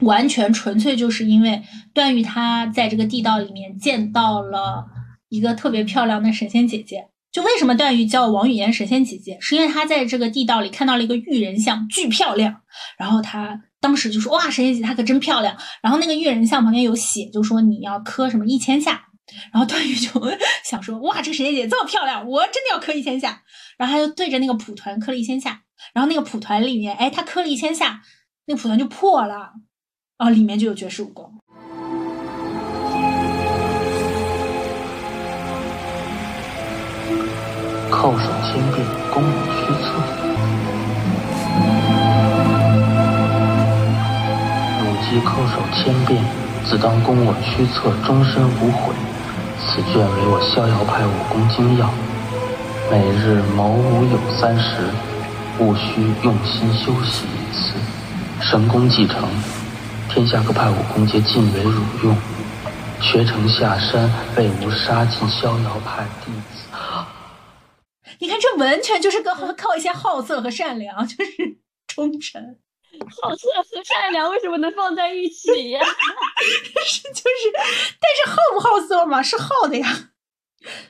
完全纯粹就是因为段誉他在这个地道里面见到了一个特别漂亮的神仙姐姐。就为什么段誉叫王语嫣神仙姐姐，是因为他在这个地道里看到了一个玉人像，巨漂亮。然后他当时就说：“哇，神仙姐姐她可真漂亮。”然后那个玉人像旁边有写，就说你要磕什么一千下。然后段誉就 <laughs> 想说：“哇，这个神仙姐姐这么漂亮，我真的要磕一千下。”然后他就对着那个蒲团磕了一千下。然后那个蒲团里面，哎，他磕了一千下，那个蒲团就破了。啊，里面就有绝世武功。叩首千遍，攻我虚策。汝既叩首千遍，自当攻我虚策，终身无悔。此卷为我逍遥派武功精要，每日谋武有三十，务须用心修习一次，神功既成。天下各派武功皆尽为汝用，学成下山，为吾杀尽逍遥派弟子。你看，这完全就是个靠一些好色和善良，就是忠诚。好色和善良为什么能放在一起呀？<laughs> 是就是，但是好不好色嘛？是好的呀，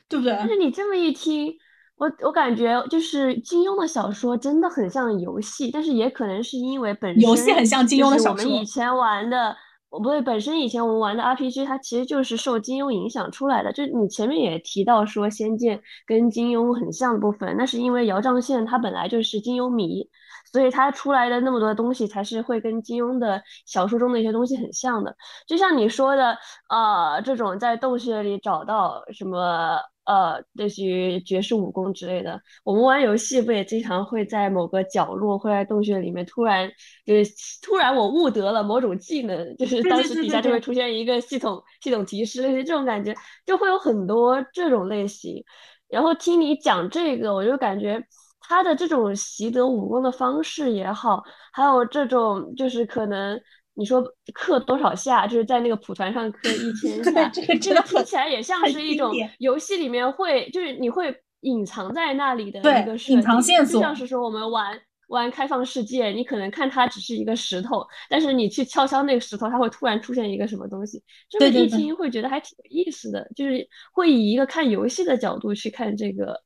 对不对？但是你这么一听。我我感觉就是金庸的小说真的很像游戏，但是也可能是因为本身游戏很像金庸的小说。我们以前玩的，不对，本身以前我们玩的 RPG，它其实就是受金庸影响出来的。就你前面也提到说《仙剑》跟金庸很像的部分，那是因为姚仗宪他本来就是金庸迷，所以他出来的那么多东西才是会跟金庸的小说中的一些东西很像的。就像你说的，呃，这种在洞穴里找到什么。呃，类似于绝世武功之类的，我们玩游戏不也经常会在某个角落，会在洞穴里面突然就是突然我悟得了某种技能，就是当时底下就会出现一个系统系统提示，类似这种感觉，就会有很多这种类型。然后听你讲这个，我就感觉他的这种习得武功的方式也好，还有这种就是可能。你说刻多少下，就是在那个蒲团上刻一千 <laughs> 下，这个这个听起来也像是一种游戏里面会，就是你会隐藏在那里的一个隐藏线索，就像是说我们玩玩开放世界，你可能看它只是一个石头，但是你去敲敲那个石头，它会突然出现一个什么东西，这么一听会觉得还挺有意思的，就是会以一个看游戏的角度去看这个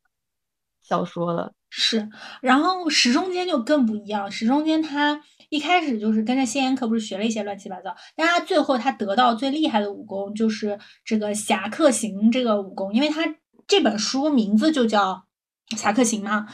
小说了。是，然后石中间就更不一样，石中间他。一开始就是跟着谢言客，不是学了一些乱七八糟，但他最后他得到最厉害的武功就是这个侠客行这个武功，因为他这本书名字就叫侠客行嘛。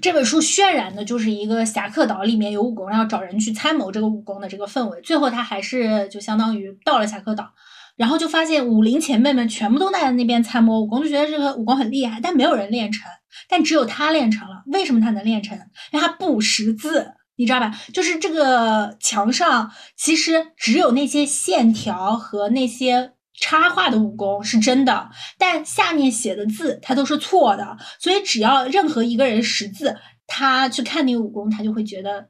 这本书渲染的就是一个侠客岛里面有武功，然后找人去参谋这个武功的这个氛围。最后他还是就相当于到了侠客岛，然后就发现武林前辈们全部都在那边参谋武功，就觉得这个武功很厉害，但没有人练成，但只有他练成了。为什么他能练成？因为他不识字。你知道吧？就是这个墙上，其实只有那些线条和那些插画的武功是真的，但下面写的字它都是错的。所以只要任何一个人识字，他去看那个武功，他就会觉得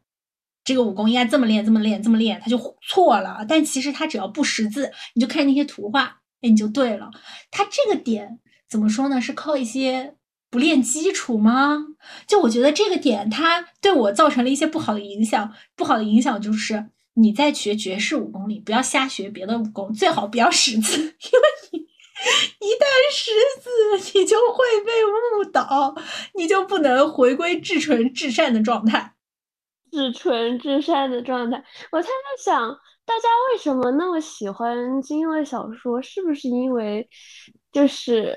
这个武功应该这么练，这么练，这么练，他就错了。但其实他只要不识字，你就看那些图画，哎，你就对了。他这个点怎么说呢？是靠一些不练基础吗？就我觉得这个点，它对我造成了一些不好的影响。不好的影响就是你在学绝世武功里，不要瞎学别的武功，最好不要识字，<laughs> 因为你一旦识字，你就会被误导，你就不能回归至纯至善的状态。至纯至善的状态，我才在想，大家为什么那么喜欢金庸的小说？是不是因为就是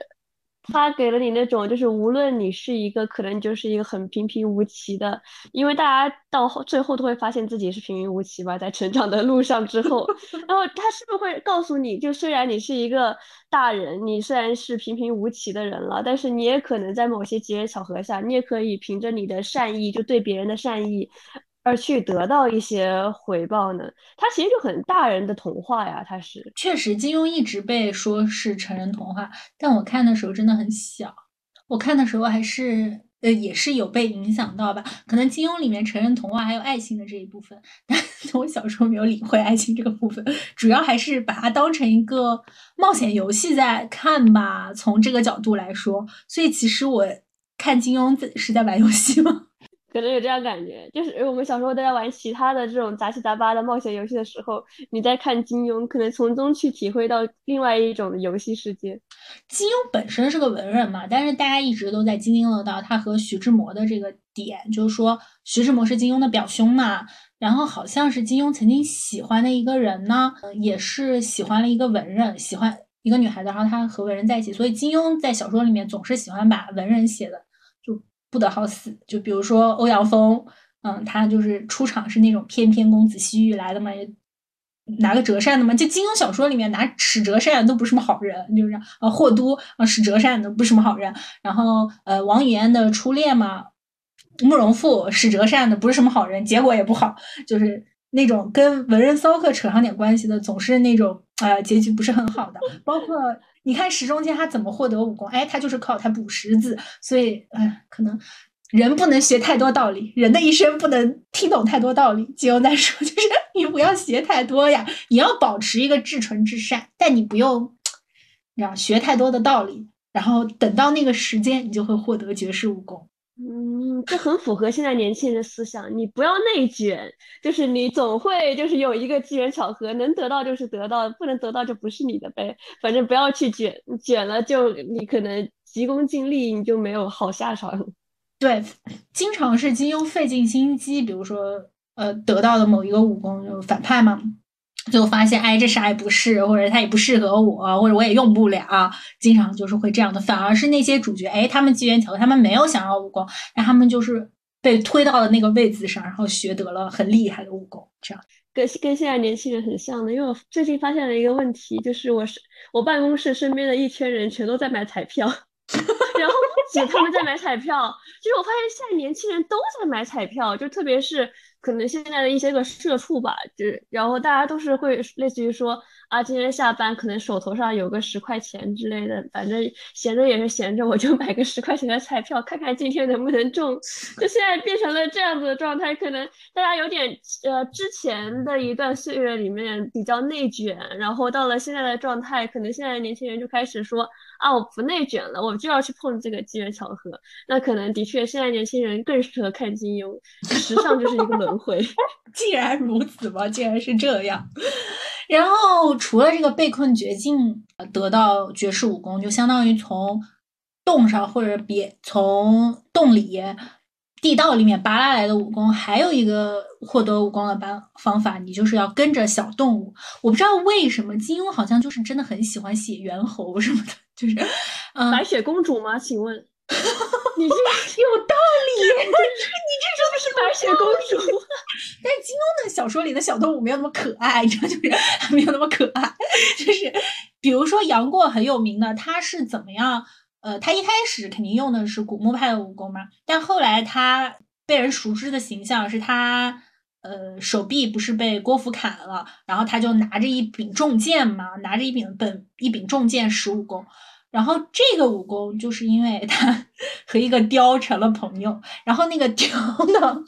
他给了你那种，就是无论你是一个可能就是一个很平平无奇的，因为大家到后最后都会发现自己是平平无奇吧，在成长的路上之后，然后他是不是会告诉你，就虽然你是一个大人，你虽然是平平无奇的人了，但是你也可能在某些机缘巧合下，你也可以凭着你的善意，就对别人的善意。而去得到一些回报呢？它其实就很大人的童话呀，它是确实，金庸一直被说是成人童话，但我看的时候真的很小，我看的时候还是呃也是有被影响到吧。可能金庸里面成人童话还有爱情的这一部分，但我小时候没有领会爱情这个部分，主要还是把它当成一个冒险游戏在看吧。从这个角度来说，所以其实我看金庸是在玩游戏吗？可能有这样感觉，就是我们小时候都在玩其他的这种杂七杂八的冒险游戏的时候，你在看金庸，可能从中去体会到另外一种游戏世界。金庸本身是个文人嘛，但是大家一直都在津津乐道他和徐志摩的这个点，就是说徐志摩是金庸的表兄嘛，然后好像是金庸曾经喜欢的一个人呢，也是喜欢了一个文人，喜欢一个女孩子，然后他和文人在一起，所以金庸在小说里面总是喜欢把文人写的。不得好死，就比如说欧阳锋，嗯，他就是出场是那种翩翩公子西域来的嘛，拿个折扇的嘛，就金庸小说里面拿使折扇都不是什么好人，就是啊，霍都啊使折扇的不是什么好人，然后呃王语嫣的初恋嘛，慕容复使折扇的不是什么好人，结果也不好，就是那种跟文人骚客扯上点关系的，总是那种呃结局不是很好的，包括。你看石中间他怎么获得武功？哎，他就是靠他补识字，所以，哎，可能人不能学太多道理，人的一生不能听懂太多道理。金庸在说，<laughs> 就是你不要学太多呀，你要保持一个至纯至善，但你不用，你要学太多的道理，然后等到那个时间，你就会获得绝世武功。嗯，这很符合现在年轻人的思想。你不要内卷，就是你总会就是有一个机缘巧合，能得到就是得到，不能得到就不是你的呗。反正不要去卷，卷了就你可能急功近利，你就没有好下场。对，经常是金庸费尽心机，比如说呃得到的某一个武功就反派嘛。最后发现，哎，这啥也不是，或者他也不适合我，或者我也用不了，经常就是会这样的。反而是那些主角，哎，他们机缘巧合，他们没有想要武功，但他们就是被推到了那个位子上，然后学得了很厉害的武功，这样跟跟现在年轻人很像的。因为我最近发现了一个问题，就是我是我办公室身边的一圈人全都在买彩票，<laughs> 然后不止他们在买彩票，就是我发现现在年轻人都在买彩票，就特别是。可能现在的一些个社畜吧，就是然后大家都是会类似于说啊，今天下班可能手头上有个十块钱之类的，反正闲着也是闲着，我就买个十块钱的彩票，看看今天能不能中。<laughs> 就现在变成了这样子的状态，可能大家有点呃，之前的一段岁月里面比较内卷，然后到了现在的状态，可能现在年轻人就开始说啊，我不内卷了，我就要去碰这个机缘巧合。那可能的确，现在年轻人更适合看金庸，时尚就是一个轮。回，<laughs> 竟然如此吗？竟然是这样。然后除了这个被困绝境得到绝世武功，就相当于从洞上或者别从洞里地道里面扒拉来的武功，还有一个获得武功的方方法，你就是要跟着小动物。我不知道为什么金庸好像就是真的很喜欢写猿猴什么的，就是嗯，白雪公主吗？请问？<laughs> 你这有道理，<laughs> 你这真的是白雪公主。<laughs> 但是金庸的小说里的小动物没有那么可爱，你知道，就是没有那么可爱。就是比如说杨过很有名的，他是怎么样？呃，他一开始肯定用的是古墓派的武功嘛，但后来他被人熟知的形象是他，呃，手臂不是被郭芙砍了，然后他就拿着一柄重剑嘛，拿着一柄本一柄重剑使武功。然后这个武功就是因为他和一个雕成了朋友，然后那个雕呢，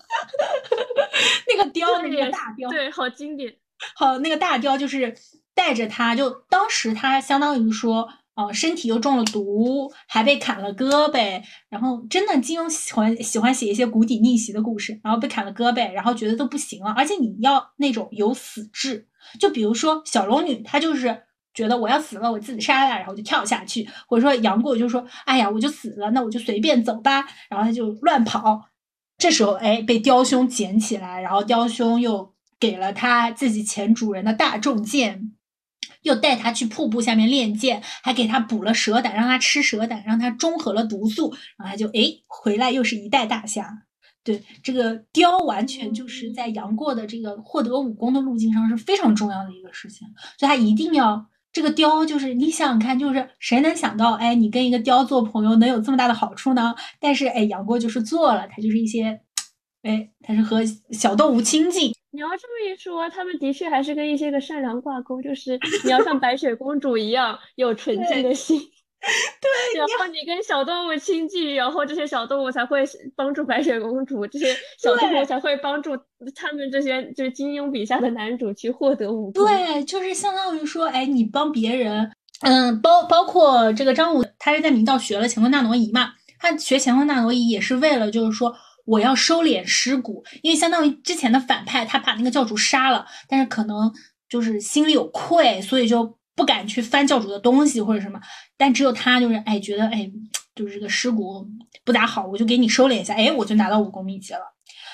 那个雕那个大雕，对，好经典。<laughs> 好，那个大雕就是带着他，就当时他相当于说，哦，身体又中了毒，还被砍了胳膊，然后真的金庸喜欢喜欢写一些谷底逆袭的故事，然后被砍了胳膊，然后觉得都不行了，而且你要那种有死志，就比如说小龙女，她就是觉得我要死了，我自杀了，然后就跳下去，或者说杨过就说，哎呀，我就死了，那我就随便走吧，然后他就乱跑，这时候哎被雕兄捡起来，然后雕兄又给了他自己前主人的大重剑。又带他去瀑布下面练剑，还给他补了蛇胆，让他吃蛇胆，让他中和了毒素，然后他就哎回来又是一代大侠。对这个雕，完全就是在杨过的这个获得武功的路径上是非常重要的一个事情，所以他一定要这个雕，就是你想想看，就是谁能想到，哎，你跟一个雕做朋友能有这么大的好处呢？但是哎，杨过就是做了，他就是一些，哎，他是和小动物亲近。你要这么一说，他们的确还是跟一些个善良挂钩，就是你要像白雪公主一样有纯净的心，<laughs> 对，然后你跟小动物亲近，然后这些小动物才会帮助白雪公主，这些 <laughs> 小动物才会帮助他们这些就是金庸笔下的男主去获得武功。对，就是相当于说，哎，你帮别人，嗯，包包括这个张武，他是在明道学了乾坤大挪移嘛，他学乾坤大挪移也是为了就是说。我要收敛尸骨，因为相当于之前的反派，他把那个教主杀了，但是可能就是心里有愧，所以就不敢去翻教主的东西或者什么。但只有他就是哎，觉得哎，<tsk> 就是这个尸骨不咋好，我就给你收敛一下，哎，我就拿到武功秘籍了。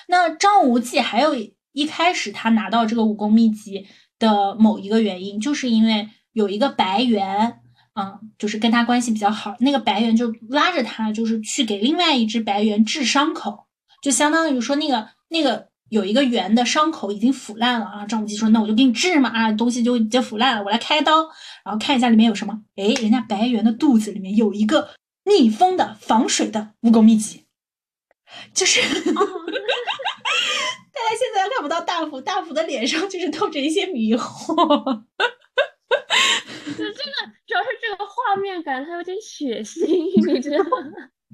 那张无忌还有一开始他拿到这个武功秘籍的某一个原因，就是因为有一个白猿，嗯，就是跟他关系比较好，那个白猿就拉着他，就是去给另外一只白猿治伤口。就相当于说，那个那个有一个圆的伤口已经腐烂了啊。张无忌说：“那我就给你治嘛啊，东西就已经腐烂了，我来开刀，然后看一下里面有什么。哎，人家白猿的肚子里面有一个密封的防水的武功秘籍，就是 <laughs> 大家现在看不到大福，大福的脸上就是透着一些迷惑。就这个主要是这个画面感，它有点血腥，你知道吗？”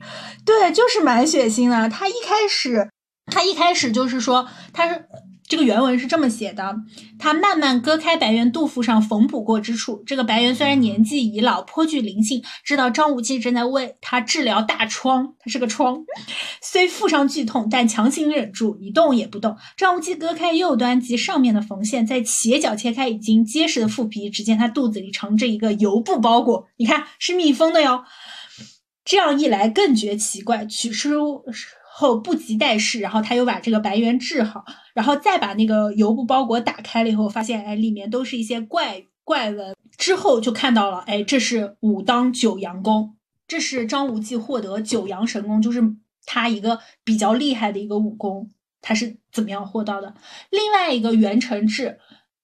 <laughs> 对，就是蛮血腥的。他一开始，他一开始就是说，他是这个原文是这么写的：他慢慢割开白猿肚腹上缝补过之处。这个白猿虽然年纪已老，颇具灵性，知道张无忌正在为他治疗大疮，他是个疮，虽腹上剧痛，但强行忍住，一动也不动。张无忌割开右端及上面的缝线，在斜角切开已经结实的腹皮，只见他肚子里藏着一个油布包裹，你看是密封的哟。这样一来更觉奇怪，取出后不及待事，然后他又把这个白猿治好，然后再把那个油布包裹打开了以后，发现哎里面都是一些怪怪文，之后就看到了哎这是武当九阳功，这是张无忌获得九阳神功，就是他一个比较厉害的一个武功，他是怎么样获到的？另外一个袁承志。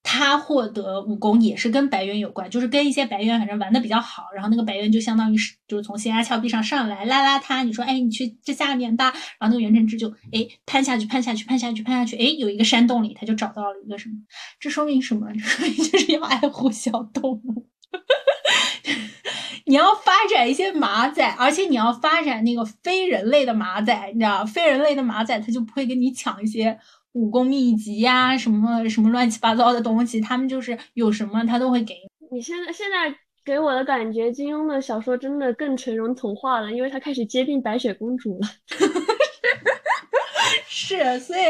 他获得武功也是跟白猿有关，就是跟一些白猿反正玩的比较好，然后那个白猿就相当于是就是从悬崖峭壁上上来拉拉他，你说哎你去这下面吧，然后那个袁承志就哎攀下去攀下去攀下去攀下去，哎有一个山洞里他就找到了一个什么，这说明什么？<laughs> 这说明就是要爱护小动物，<laughs> 你要发展一些马仔，而且你要发展那个非人类的马仔，你知道非人类的马仔他就不会跟你抢一些。武功秘籍呀，什么什么乱七八糟的东西，他们就是有什么他都会给你。现在现在给我的感觉，金庸的小说真的更成人童话了，因为他开始接近白雪公主了。<laughs> <laughs> 是，所以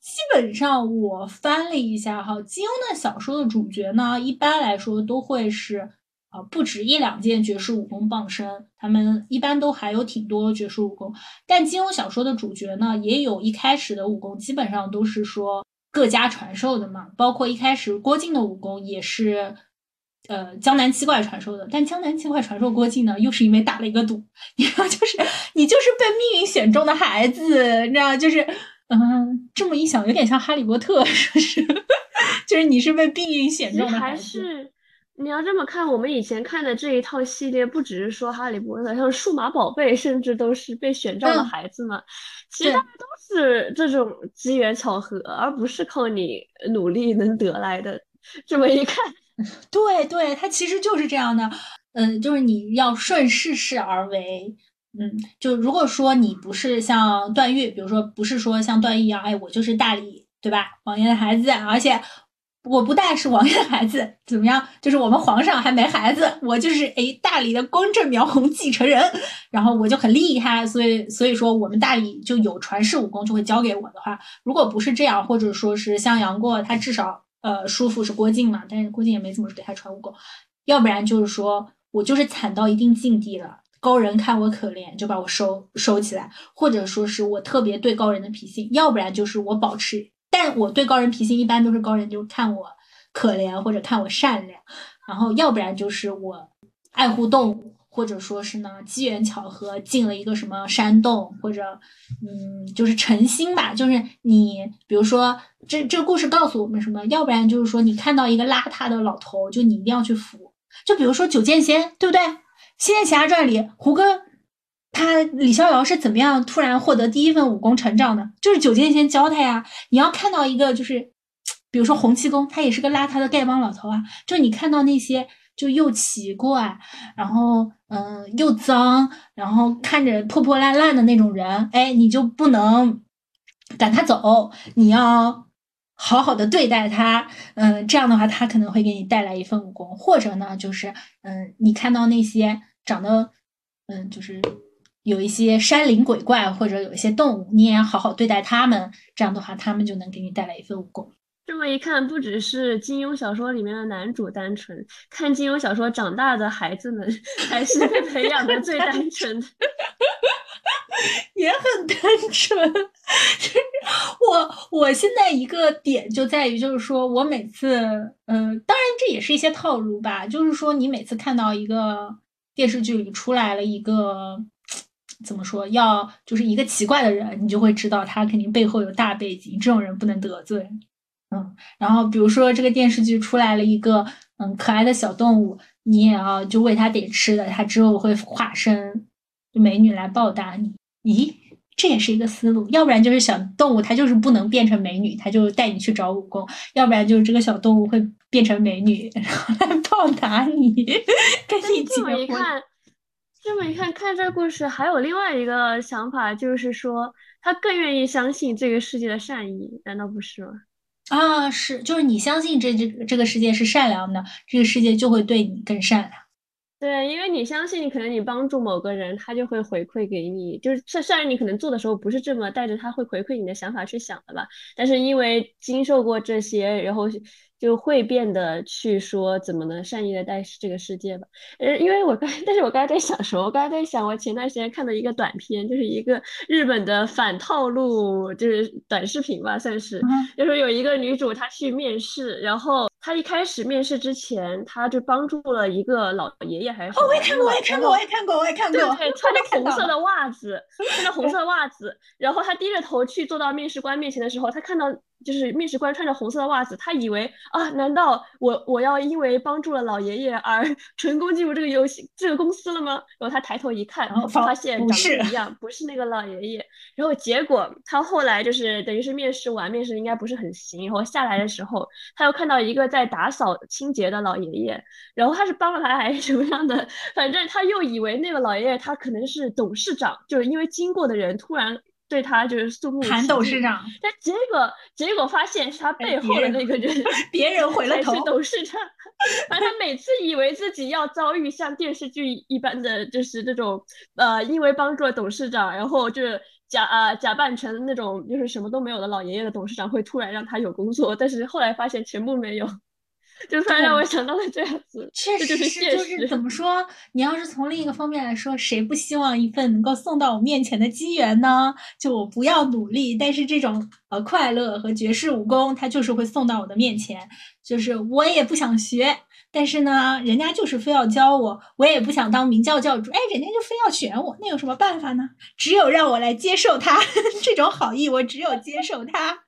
基本上我翻了一下哈，金庸的小说的主角呢，一般来说都会是。不止一两件绝世武功傍身，他们一般都还有挺多绝世武功。但金庸小说的主角呢，也有一开始的武功，基本上都是说各家传授的嘛。包括一开始郭靖的武功也是，呃，江南七怪传授的。但江南七怪传授郭靖呢，又是因为打了一个赌，你知道，就是你就是被命运选中的孩子，你知道，就是，嗯，这么一想，有点像哈利波特，是不是？<laughs> 就是你是被命运选中的孩子。你要这么看，我们以前看的这一套系列，不只是说哈利波特，像数码宝贝，甚至都是被选中的孩子嘛。其实大家都是这种机缘巧合，而不是靠你努力能得来的。这么一看，<laughs> 对对，它其实就是这样的。嗯，就是你要顺势势而为。嗯，就如果说你不是像段誉，比如说不是说像段誉一样，哎，我就是大理，对吧？王爷的孩子，而且。我不但是王爷的孩子，怎么样？就是我们皇上还没孩子，我就是哎大理的光正苗红继承人，然后我就很厉害，所以所以说我们大理就有传世武功就会交给我的话，如果不是这样，或者说是像杨过，他至少呃叔父是郭靖嘛，但是郭靖也没怎么给他传武功，要不然就是说我就是惨到一定境地了，高人看我可怜就把我收收起来，或者说是我特别对高人的脾性，要不然就是我保持。但我对高人脾性一般都是高人就看我可怜或者看我善良，然后要不然就是我爱护动物，或者说是呢机缘巧合进了一个什么山洞，或者嗯就是诚心吧，就是你比如说这这个故事告诉我们什么？要不然就是说你看到一个邋遢的老头，就你一定要去扶。就比如说九剑仙，对不对？《仙剑奇侠传》里胡歌。他李逍遥是怎么样突然获得第一份武功成长的？就是九剑仙教他呀。你要看到一个，就是比如说洪七公，他也是个邋遢的丐帮老头啊。就你看到那些就又奇怪，然后嗯又脏，然后看着破破烂烂的那种人，哎，你就不能赶他走，你要好好的对待他。嗯，这样的话他可能会给你带来一份武功，或者呢，就是嗯，你看到那些长得嗯就是。有一些山林鬼怪，或者有一些动物，你也要好好对待他们。这样的话，他们就能给你带来一份武功。这么一看，不只是金庸小说里面的男主单纯，看金庸小说长大的孩子们，还是被培养的最单纯的，<laughs> 也很单纯。我我现在一个点就在于，就是说我每次，嗯，当然这也是一些套路吧。就是说，你每次看到一个电视剧里出来了一个。怎么说？要就是一个奇怪的人，你就会知道他肯定背后有大背景，这种人不能得罪。嗯，然后比如说这个电视剧出来了一个嗯可爱的小动物，你也要就喂它点吃的，它之后会化身美女来报答你。咦，这也是一个思路。要不然就是小动物它就是不能变成美女，它就带你去找武功；要不然就是这个小动物会变成美女，然后来报答你，<laughs> 跟你结婚。这么一看，看这个故事还有另外一个想法，就是说他更愿意相信这个世界的善意，难道不是吗？啊，是，就是你相信这这这个世界是善良的，这个世界就会对你更善良。对，因为你相信，可能你帮助某个人，他就会回馈给你。就是虽虽然你可能做的时候不是这么带着他会回馈你的想法去想的吧，但是因为经受过这些，然后。就会变得去说怎么能善意的待这个世界吧？呃，因为我刚，<laughs> 但是我刚才在想什么？我刚才在想，我前段时间看的一个短片，就是一个日本的反套路，就是短视频吧，算是，就是有一个女主她去面试，然后她一开始面试之前，他就帮助了一个老爷爷还是？哦，我也看过，我也看过，我也看过，我也看过。对对，穿着红色的袜子，穿着红色的袜子，然后他低着头去坐到面试官面前的时候，他看到。就是面试官穿着红色的袜子，他以为啊，难道我我要因为帮助了老爷爷而成功进入这个游戏这个公司了吗？然后他抬头一看，发现长得不一样，不是那个老爷爷。然后结果他后来就是等于是面试完，面试应该不是很行，然后下来的时候，他又看到一个在打扫清洁的老爷爷，然后他是帮了他还是什么样的？反正他又以为那个老爷爷他可能是董事长，就是因为经过的人突然。对他就是肃穆。韩董事长，但结果结果发现是他背后的那个人，别人回 <laughs> 了头。董事长，而他每次以为自己要遭遇像电视剧一般的就是这种呃，因为帮助了董事长，然后就是假啊假扮成那种就是什么都没有的老爷爷的董事长，会突然让他有工作，但是后来发现全部没有。<laughs> 就突然让我想到了这样子，确实是，就是怎么 <laughs> 说？你要是从另一个方面来说，谁不希望一份能够送到我面前的机缘呢？就我不要努力，但是这种呃快乐和绝世武功，它就是会送到我的面前。就是我也不想学，但是呢，人家就是非要教我，我也不想当明教教主，哎，人家就非要选我，那有什么办法呢？只有让我来接受他 <laughs> 这种好意，我只有接受他。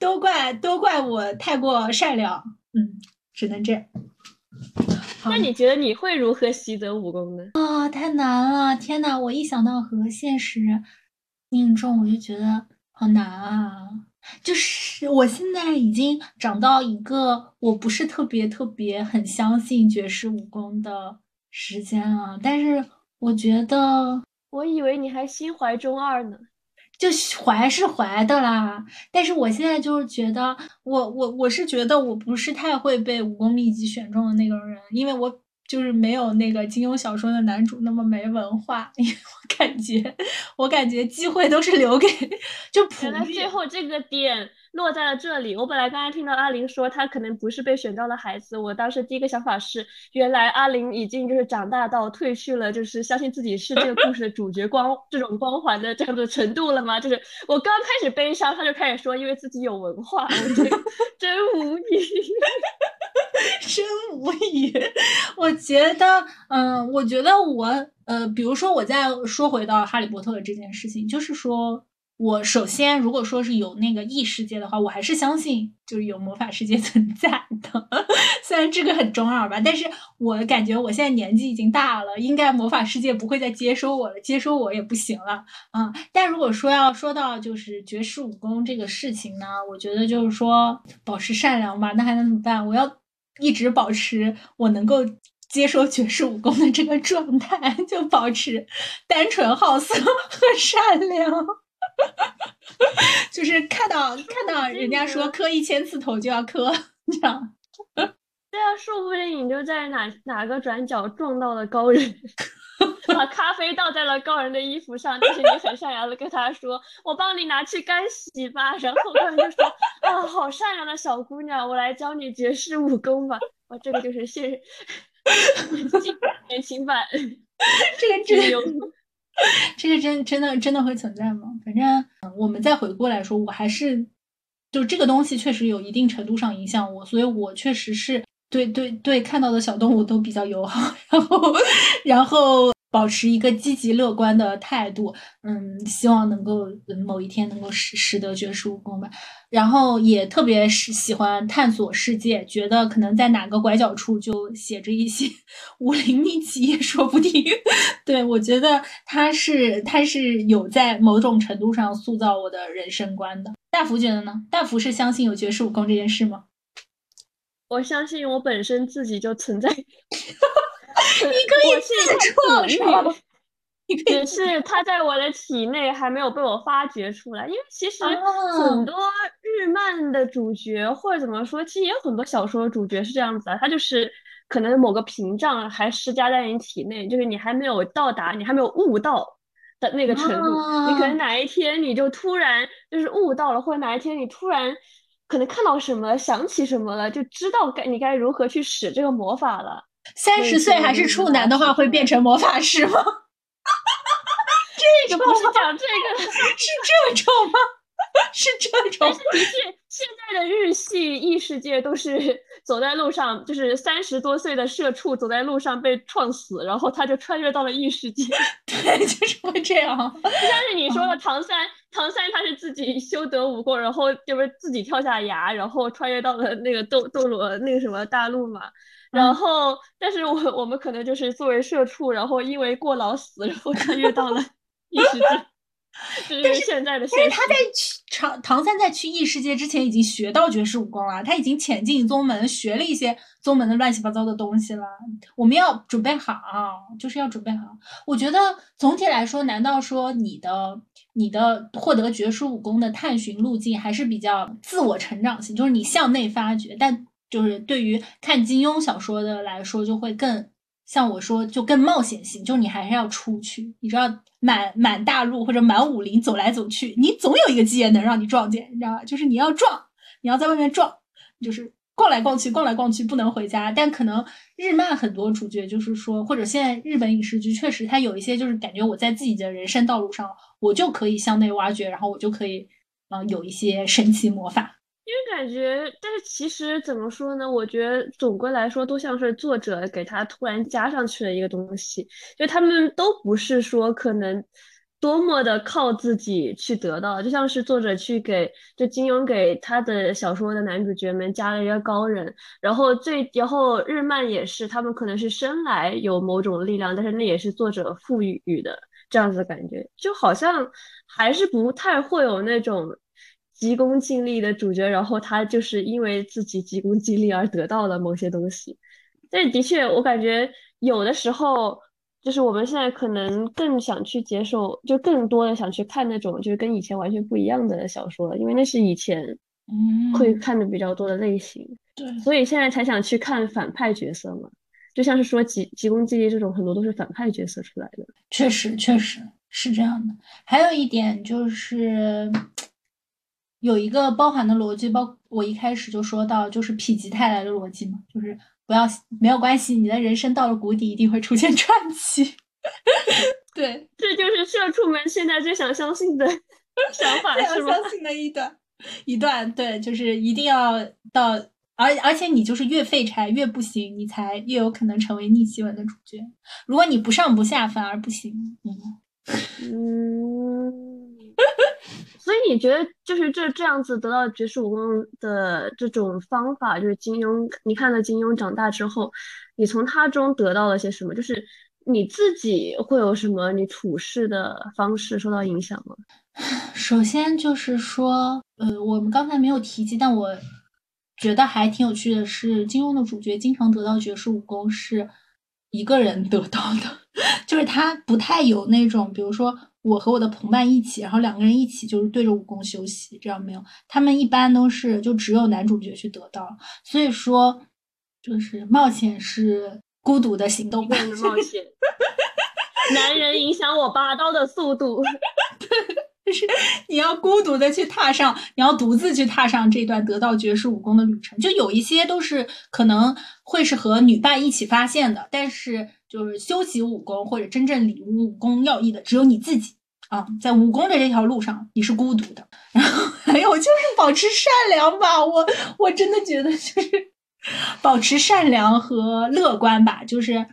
都怪都怪我太过善良。嗯，只能这样。那你觉得你会如何习得武功呢？啊，太难了！天呐，我一想到和现实命中，我就觉得好难啊。就是我现在已经长到一个我不是特别特别很相信绝世武功的时间了。但是我觉得，我以为你还心怀中二呢。就怀是怀的啦，但是我现在就是觉得，我我我是觉得我不是太会被武功秘籍选中的那个人，因为我就是没有那个金庸小说的男主那么没文化，因为我感觉我感觉机会都是留给 <laughs> 就普原来最后这个点。落在了这里。我本来刚才听到阿玲说她可能不是被选中的孩子，我当时第一个想法是，原来阿玲已经就是长大到褪去了就是相信自己是这个故事的主角光 <laughs> 这种光环的这样的程度了吗？就是我刚开始悲伤，他就开始说因为自己有文化，我觉得 <laughs> 真无语，<laughs> 真无语。我觉得，嗯，我觉得我，呃，比如说我再说回到哈利波特的这件事情，就是说。我首先，如果说是有那个异世界的话，我还是相信就是有魔法世界 <laughs> 存在的。虽然这个很中二吧，但是我感觉我现在年纪已经大了，应该魔法世界不会再接收我了，接收我也不行了啊。但如果说要说到就是绝世武功这个事情呢，我觉得就是说保持善良吧，那还能怎么办？我要一直保持我能够接受绝世武功的这个状态，就保持单纯好色和善良。<laughs> 就是看到看到人家说磕一千次头就要磕，这样。对啊，说不定你就在哪哪个转角撞到了高人，<laughs> 把咖啡倒在了高人的衣服上，但是你很善良的跟他说：“我帮你拿去干洗吧。”然后高人就说：“啊，好善良的小姑娘，我来教你绝世武功吧。”哇，这个就是现年轻 <laughs> 版，这个真有。这个真真的真的会存在吗？反正我们再回过来说，我还是就这个东西确实有一定程度上影响我，所以我确实是对对对看到的小动物都比较友好，然 <laughs> 后然后。保持一个积极乐观的态度，嗯，希望能够某一天能够使使得绝世武功吧。然后也特别是喜欢探索世界，觉得可能在哪个拐角处就写着一些 <laughs> 武林秘籍也说不定。<laughs> 对我觉得他是他是有在某种程度上塑造我的人生观的。大福觉得呢？大福是相信有绝世武功这件事吗？我相信我本身自己就存在。你可以自创是吗？<laughs> 只是它在我的体内还没有被我发掘出来，因为其实很多日漫的主角或者怎么说，其实也有很多小说主角是这样子的，他就是可能某个屏障还施加在你体内，就是你还没有到达，你还没有悟到的那个程度，你可能哪一天你就突然就是悟到了，或者哪一天你突然可能看到什么，想起什么了，就知道该你该如何去使这个魔法了。三十岁还是处男的话，会变成魔法师吗？<laughs> 这个不是讲这个，<laughs> 是这种吗？<laughs> 是这种。但是现在的日系异世界都是走在路上，就是三十多岁的社畜走在路上被撞死，然后他就穿越到了异世界。对，就是会这样。就像是你说的，唐三，唐三他是自己修得武功，然后就是自己跳下崖，然后穿越到了那个斗斗罗那个什么大陆嘛。然后，但是我我们可能就是作为社畜，然后因为过劳死，然后穿越到了 <laughs> 异世界。但是现在的，但是他在去唐唐三在去异世界之前已经学到绝世武功了，他已经潜进宗门，学了一些宗门的乱七八糟的东西了。我们要准备好，就是要准备好。我觉得总体来说，难道说你的你的获得绝世武功的探寻路径还是比较自我成长型，就是你向内发掘，但。就是对于看金庸小说的来说，就会更像我说，就更冒险性。就你还是要出去，你知道，满满大陆或者满武林走来走去，你总有一个机缘能让你撞见，你知道吧？就是你要撞，你要在外面撞，就是逛来逛去，逛来逛去，不能回家。但可能日漫很多主角就是说，或者现在日本影视剧确实，它有一些就是感觉我在自己的人生道路上，我就可以向内挖掘，然后我就可以，嗯，有一些神奇魔法。因为感觉，但是其实怎么说呢？我觉得总归来说，都像是作者给他突然加上去的一个东西。就他们都不是说可能多么的靠自己去得到，就像是作者去给就金庸给他的小说的男主角们加了一个高人，然后最然后日漫也是，他们可能是生来有某种力量，但是那也是作者赋予的这样子的感觉，就好像还是不太会有那种。急功近利的主角，然后他就是因为自己急功近利而得到了某些东西。但的确，我感觉有的时候就是我们现在可能更想去接受，就更多的想去看那种就是跟以前完全不一样的小说了，因为那是以前嗯会看的比较多的类型，对，所以现在才想去看反派角色嘛。就像是说急急功近利这种，很多都是反派角色出来的。确实确实是这样的。还有一点就是。有一个包含的逻辑，包我一开始就说到，就是否极泰来的逻辑嘛，就是不要没有关系，你的人生到了谷底，一定会出现传奇。<laughs> 对，这就是社畜们现在最想相信的 <laughs> 想法，是吗？相信的一段一段，对，就是一定要到，而而且你就是越废柴越不行，你才越有可能成为逆袭文的主角。如果你不上不下，反而不行。嗯嗯。所以你觉得就是这这样子得到绝世武功的这种方法，就是金庸，你看了金庸长大之后，你从他中得到了些什么？就是你自己会有什么你处事的方式受到影响吗？<sighs> 首先就是说，呃，我们刚才没有提及，但我觉得还挺有趣的是，金庸的主角经常得到绝世武功是一个人得到的，<laughs> 就是他不太有那种，比如说。我和我的同伴一起，然后两个人一起就是对着武功休息，这样没有。他们一般都是就只有男主角去得到，所以说就是冒险是孤独的行动，一个人的冒险。男人影响我拔刀的速度，<laughs> 就是你要孤独的去踏上，你要独自去踏上这段得到绝世武功的旅程。就有一些都是可能会是和女伴一起发现的，但是就是修习武功或者真正领悟武功要义的，只有你自己。啊，在武功的这条路上，你是孤独的。然后 <laughs> 还有就是保持善良吧，我我真的觉得就是 <laughs> 保持善良和乐观吧，就是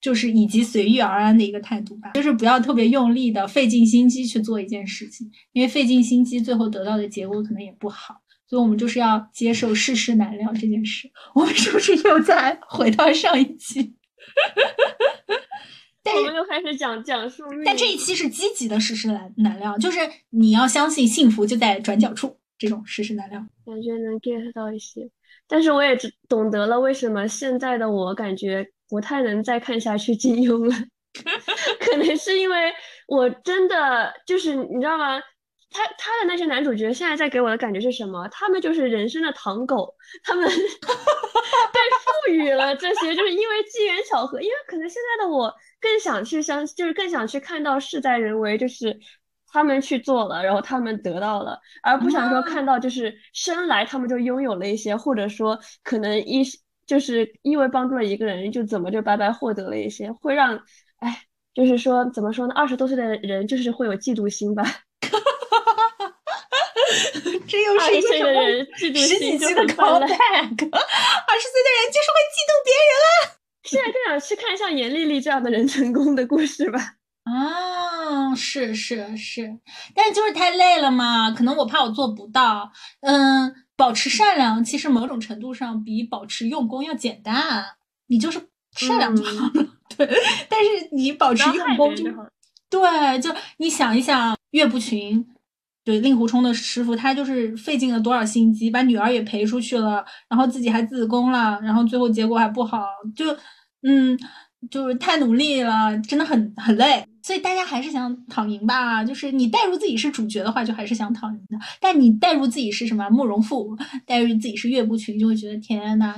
就是以及随遇而安的一个态度吧，就是不要特别用力的费尽心机去做一件事情，因为费尽心机最后得到的结果可能也不好。所以我们就是要接受世事难料这件事。我们是不是又在回到上一期？我们又开始讲讲述，但这一期是积极的事实难难料，就是你要相信幸福就在转角处，这种事实难料，感觉能 get 到一些。但是我也懂得了为什么现在的我感觉不太能再看下去金庸了，<laughs> 可能是因为我真的就是你知道吗？他他的那些男主角现在在给我的感觉是什么？他们就是人生的糖狗，他们 <laughs> 被赋予了这些，就是因为机缘巧合，因为可能现在的我。更想去相，就是更想去看到事在人为，就是他们去做了，然后他们得到了，而不想说看到就是生来他们就拥有了一些，或者说可能一就是因为帮助了一个人，就怎么就白白获得了一些，会让哎，就是说怎么说呢？二十多岁的人就是会有嫉妒心吧。<laughs> 这又是一个什么十几岁的 callback？二十岁的人就是会嫉妒别人啊。现在更想去看像严丽丽这样的人成功的故事吧。啊，是是是，但就是太累了嘛，可能我怕我做不到。嗯，保持善良其实某种程度上比保持用功要简单，你就是善良就好了。<laughs> 对，但是你保持用功就对，就你想一想，岳不群，对令狐冲的师傅，他就是费尽了多少心机，把女儿也陪出去了，然后自己还自宫了，然后最后结果还不好，就。嗯，就是太努力了，真的很很累，所以大家还是想躺赢吧。就是你代入自己是主角的话，就还是想躺赢的。但你代入自己是什么慕容复，代入自己是岳不群，就会觉得天呐，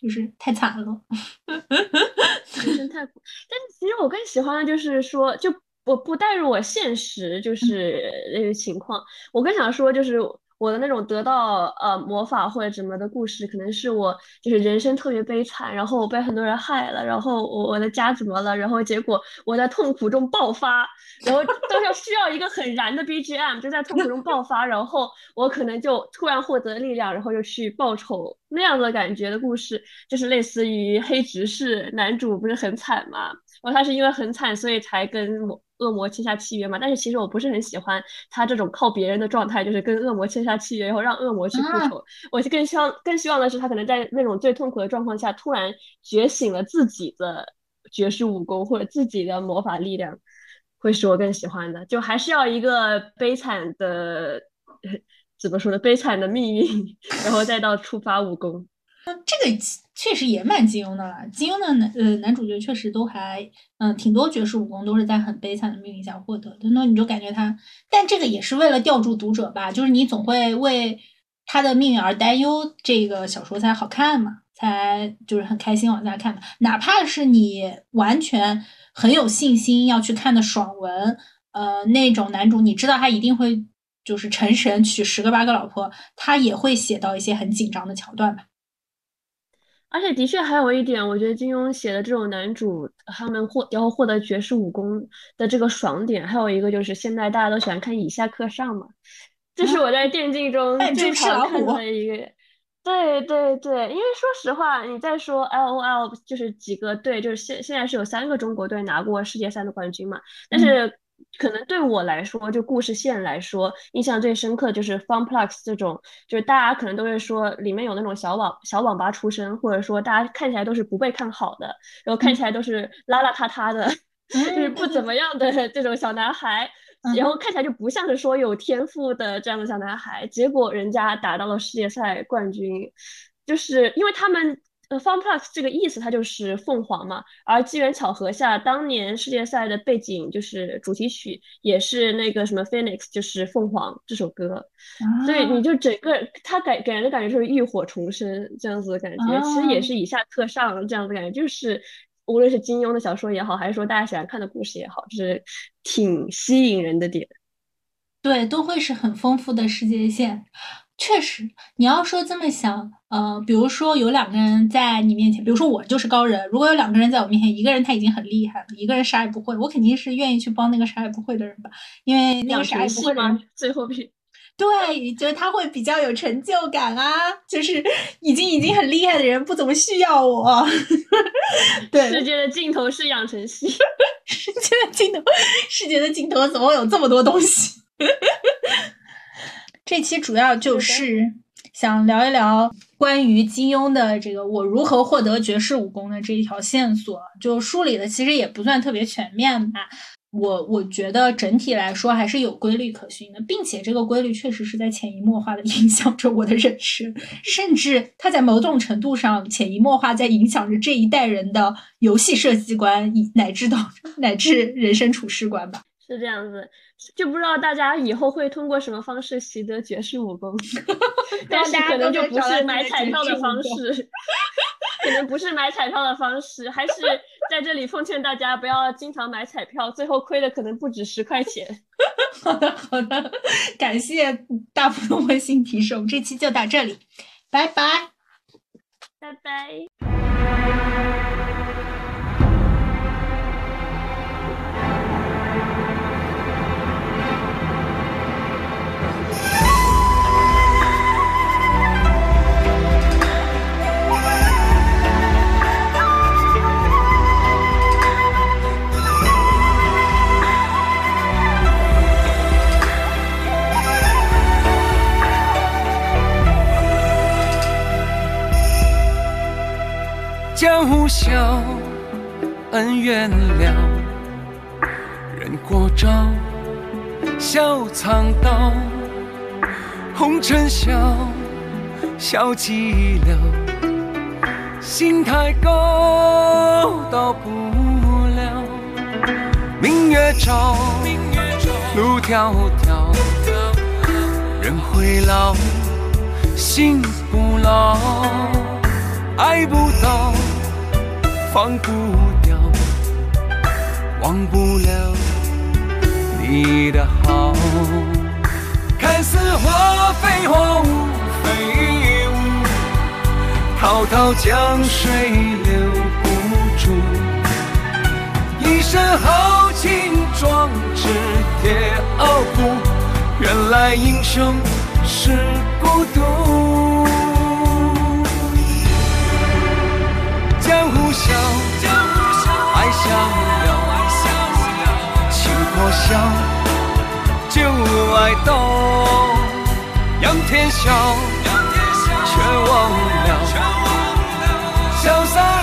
就是太惨了，<laughs> 人生太苦。但其实我更喜欢的就是说，就我不代入我现实，就是那个情况，我更想说就是。我的那种得到呃魔法或者什么的故事，可能是我就是人生特别悲惨，然后我被很多人害了，然后我我的家怎么了，然后结果我在痛苦中爆发，然后都要需要一个很燃的 BGM，就在痛苦中爆发，然后我可能就突然获得力量，然后又去报仇。那样的感觉的故事，就是类似于黑执事男主不是很惨嘛，然后他是因为很惨，所以才跟魔。恶魔签下契约嘛？但是其实我不是很喜欢他这种靠别人的状态，就是跟恶魔签下契约，然后让恶魔去复仇。我就更希望更希望的是，他可能在那种最痛苦的状况下，突然觉醒了自己的绝世武功或者自己的魔法力量，会是我更喜欢的。就还是要一个悲惨的，<laughs> 怎么说呢？悲惨的命运，<laughs> 然后再到触发武功。那这个确实也蛮金庸的了。金庸的男呃男主角确实都还嗯挺多绝世武功都是在很悲惨的命运下获得的。那你就感觉他，但这个也是为了吊住读者吧，就是你总会为他的命运而担忧，这个小说才好看嘛，才就是很开心往下看嘛。哪怕是你完全很有信心要去看的爽文，呃那种男主，你知道他一定会。就是成神娶十个八个老婆，他也会写到一些很紧张的桥段吧。而且的确还有一点，我觉得金庸写的这种男主，他们获然后获得绝世武功的这个爽点，还有一个就是现在大家都喜欢看以下课上嘛，这是我在电竞中最常看的一个。对对对，因为说实话，你在说 L O L 就是几个队，就是现现在是有三个中国队拿过世界赛的冠军嘛，但是。可能对我来说，就故事线来说，印象最深刻的就是 FunPlus 这种，就是大家可能都会说里面有那种小网小网吧出身，或者说大家看起来都是不被看好的，然后看起来都是邋邋遢遢的，<laughs> 就是不怎么样的 <laughs> 这种小男孩，然后看起来就不像是说有天赋的这样的小男孩，结果人家打到了世界赛冠军，就是因为他们。FunPlus 这个意思，它就是凤凰嘛。而机缘巧合下，当年世界赛的背景就是主题曲，也是那个什么 Phoenix，就是凤凰这首歌。所以你就整个它给给人的感觉就是浴火重生这样子的感觉。其实也是以下克上这样子感觉，就是无论是金庸的小说也好，还是说大家喜欢看的故事也好，就是挺吸引人的点。对，都会是很丰富的世界线。确实，你要说这么想，呃，比如说有两个人在你面前，比如说我就是高人，如果有两个人在我面前，一个人他已经很厉害了，一个人啥也不会，我肯定是愿意去帮那个啥也不会的人吧，因为那个啥也不会的人最后比对，就是他会比较有成就感啊，就是已经已经很厉害的人不怎么需要我。<laughs> 对，世界的尽头是养成系，<laughs> 世界的尽头，世界的尽头怎么有这么多东西？这期主要就是想聊一聊关于金庸的这个我如何获得绝世武功的这一条线索，就梳理的其实也不算特别全面吧。我我觉得整体来说还是有规律可循的，并且这个规律确实是在潜移默化的影响着我的人生，甚至它在某种程度上潜移默化在影响着这一代人的游戏设计观，以乃至到乃至人生处事观吧。是这样子。就不知道大家以后会通过什么方式习得绝世武功，<laughs> 但是可能就不是买彩票的方式，<laughs> 可能不是买彩票的方式，还是在这里奉劝大家不要经常买彩票，最后亏的可能不止十块钱。<laughs> 好的，好的，感谢大普通温馨提示，我们这期就到这里，拜拜，拜拜。江湖笑，恩怨了，人过招，笑藏刀。红尘笑，笑寂寥，心太高，到不了。明月照，路迢迢，人会老，心不老，爱不到。放不掉，忘不了你的好。看似花非花，雾非雾，滔滔江水留不住。一身豪情壮志铁傲骨，原来英雄是孤独。江湖笑爱逍遥情多笑就爱到仰天笑全忘了潇洒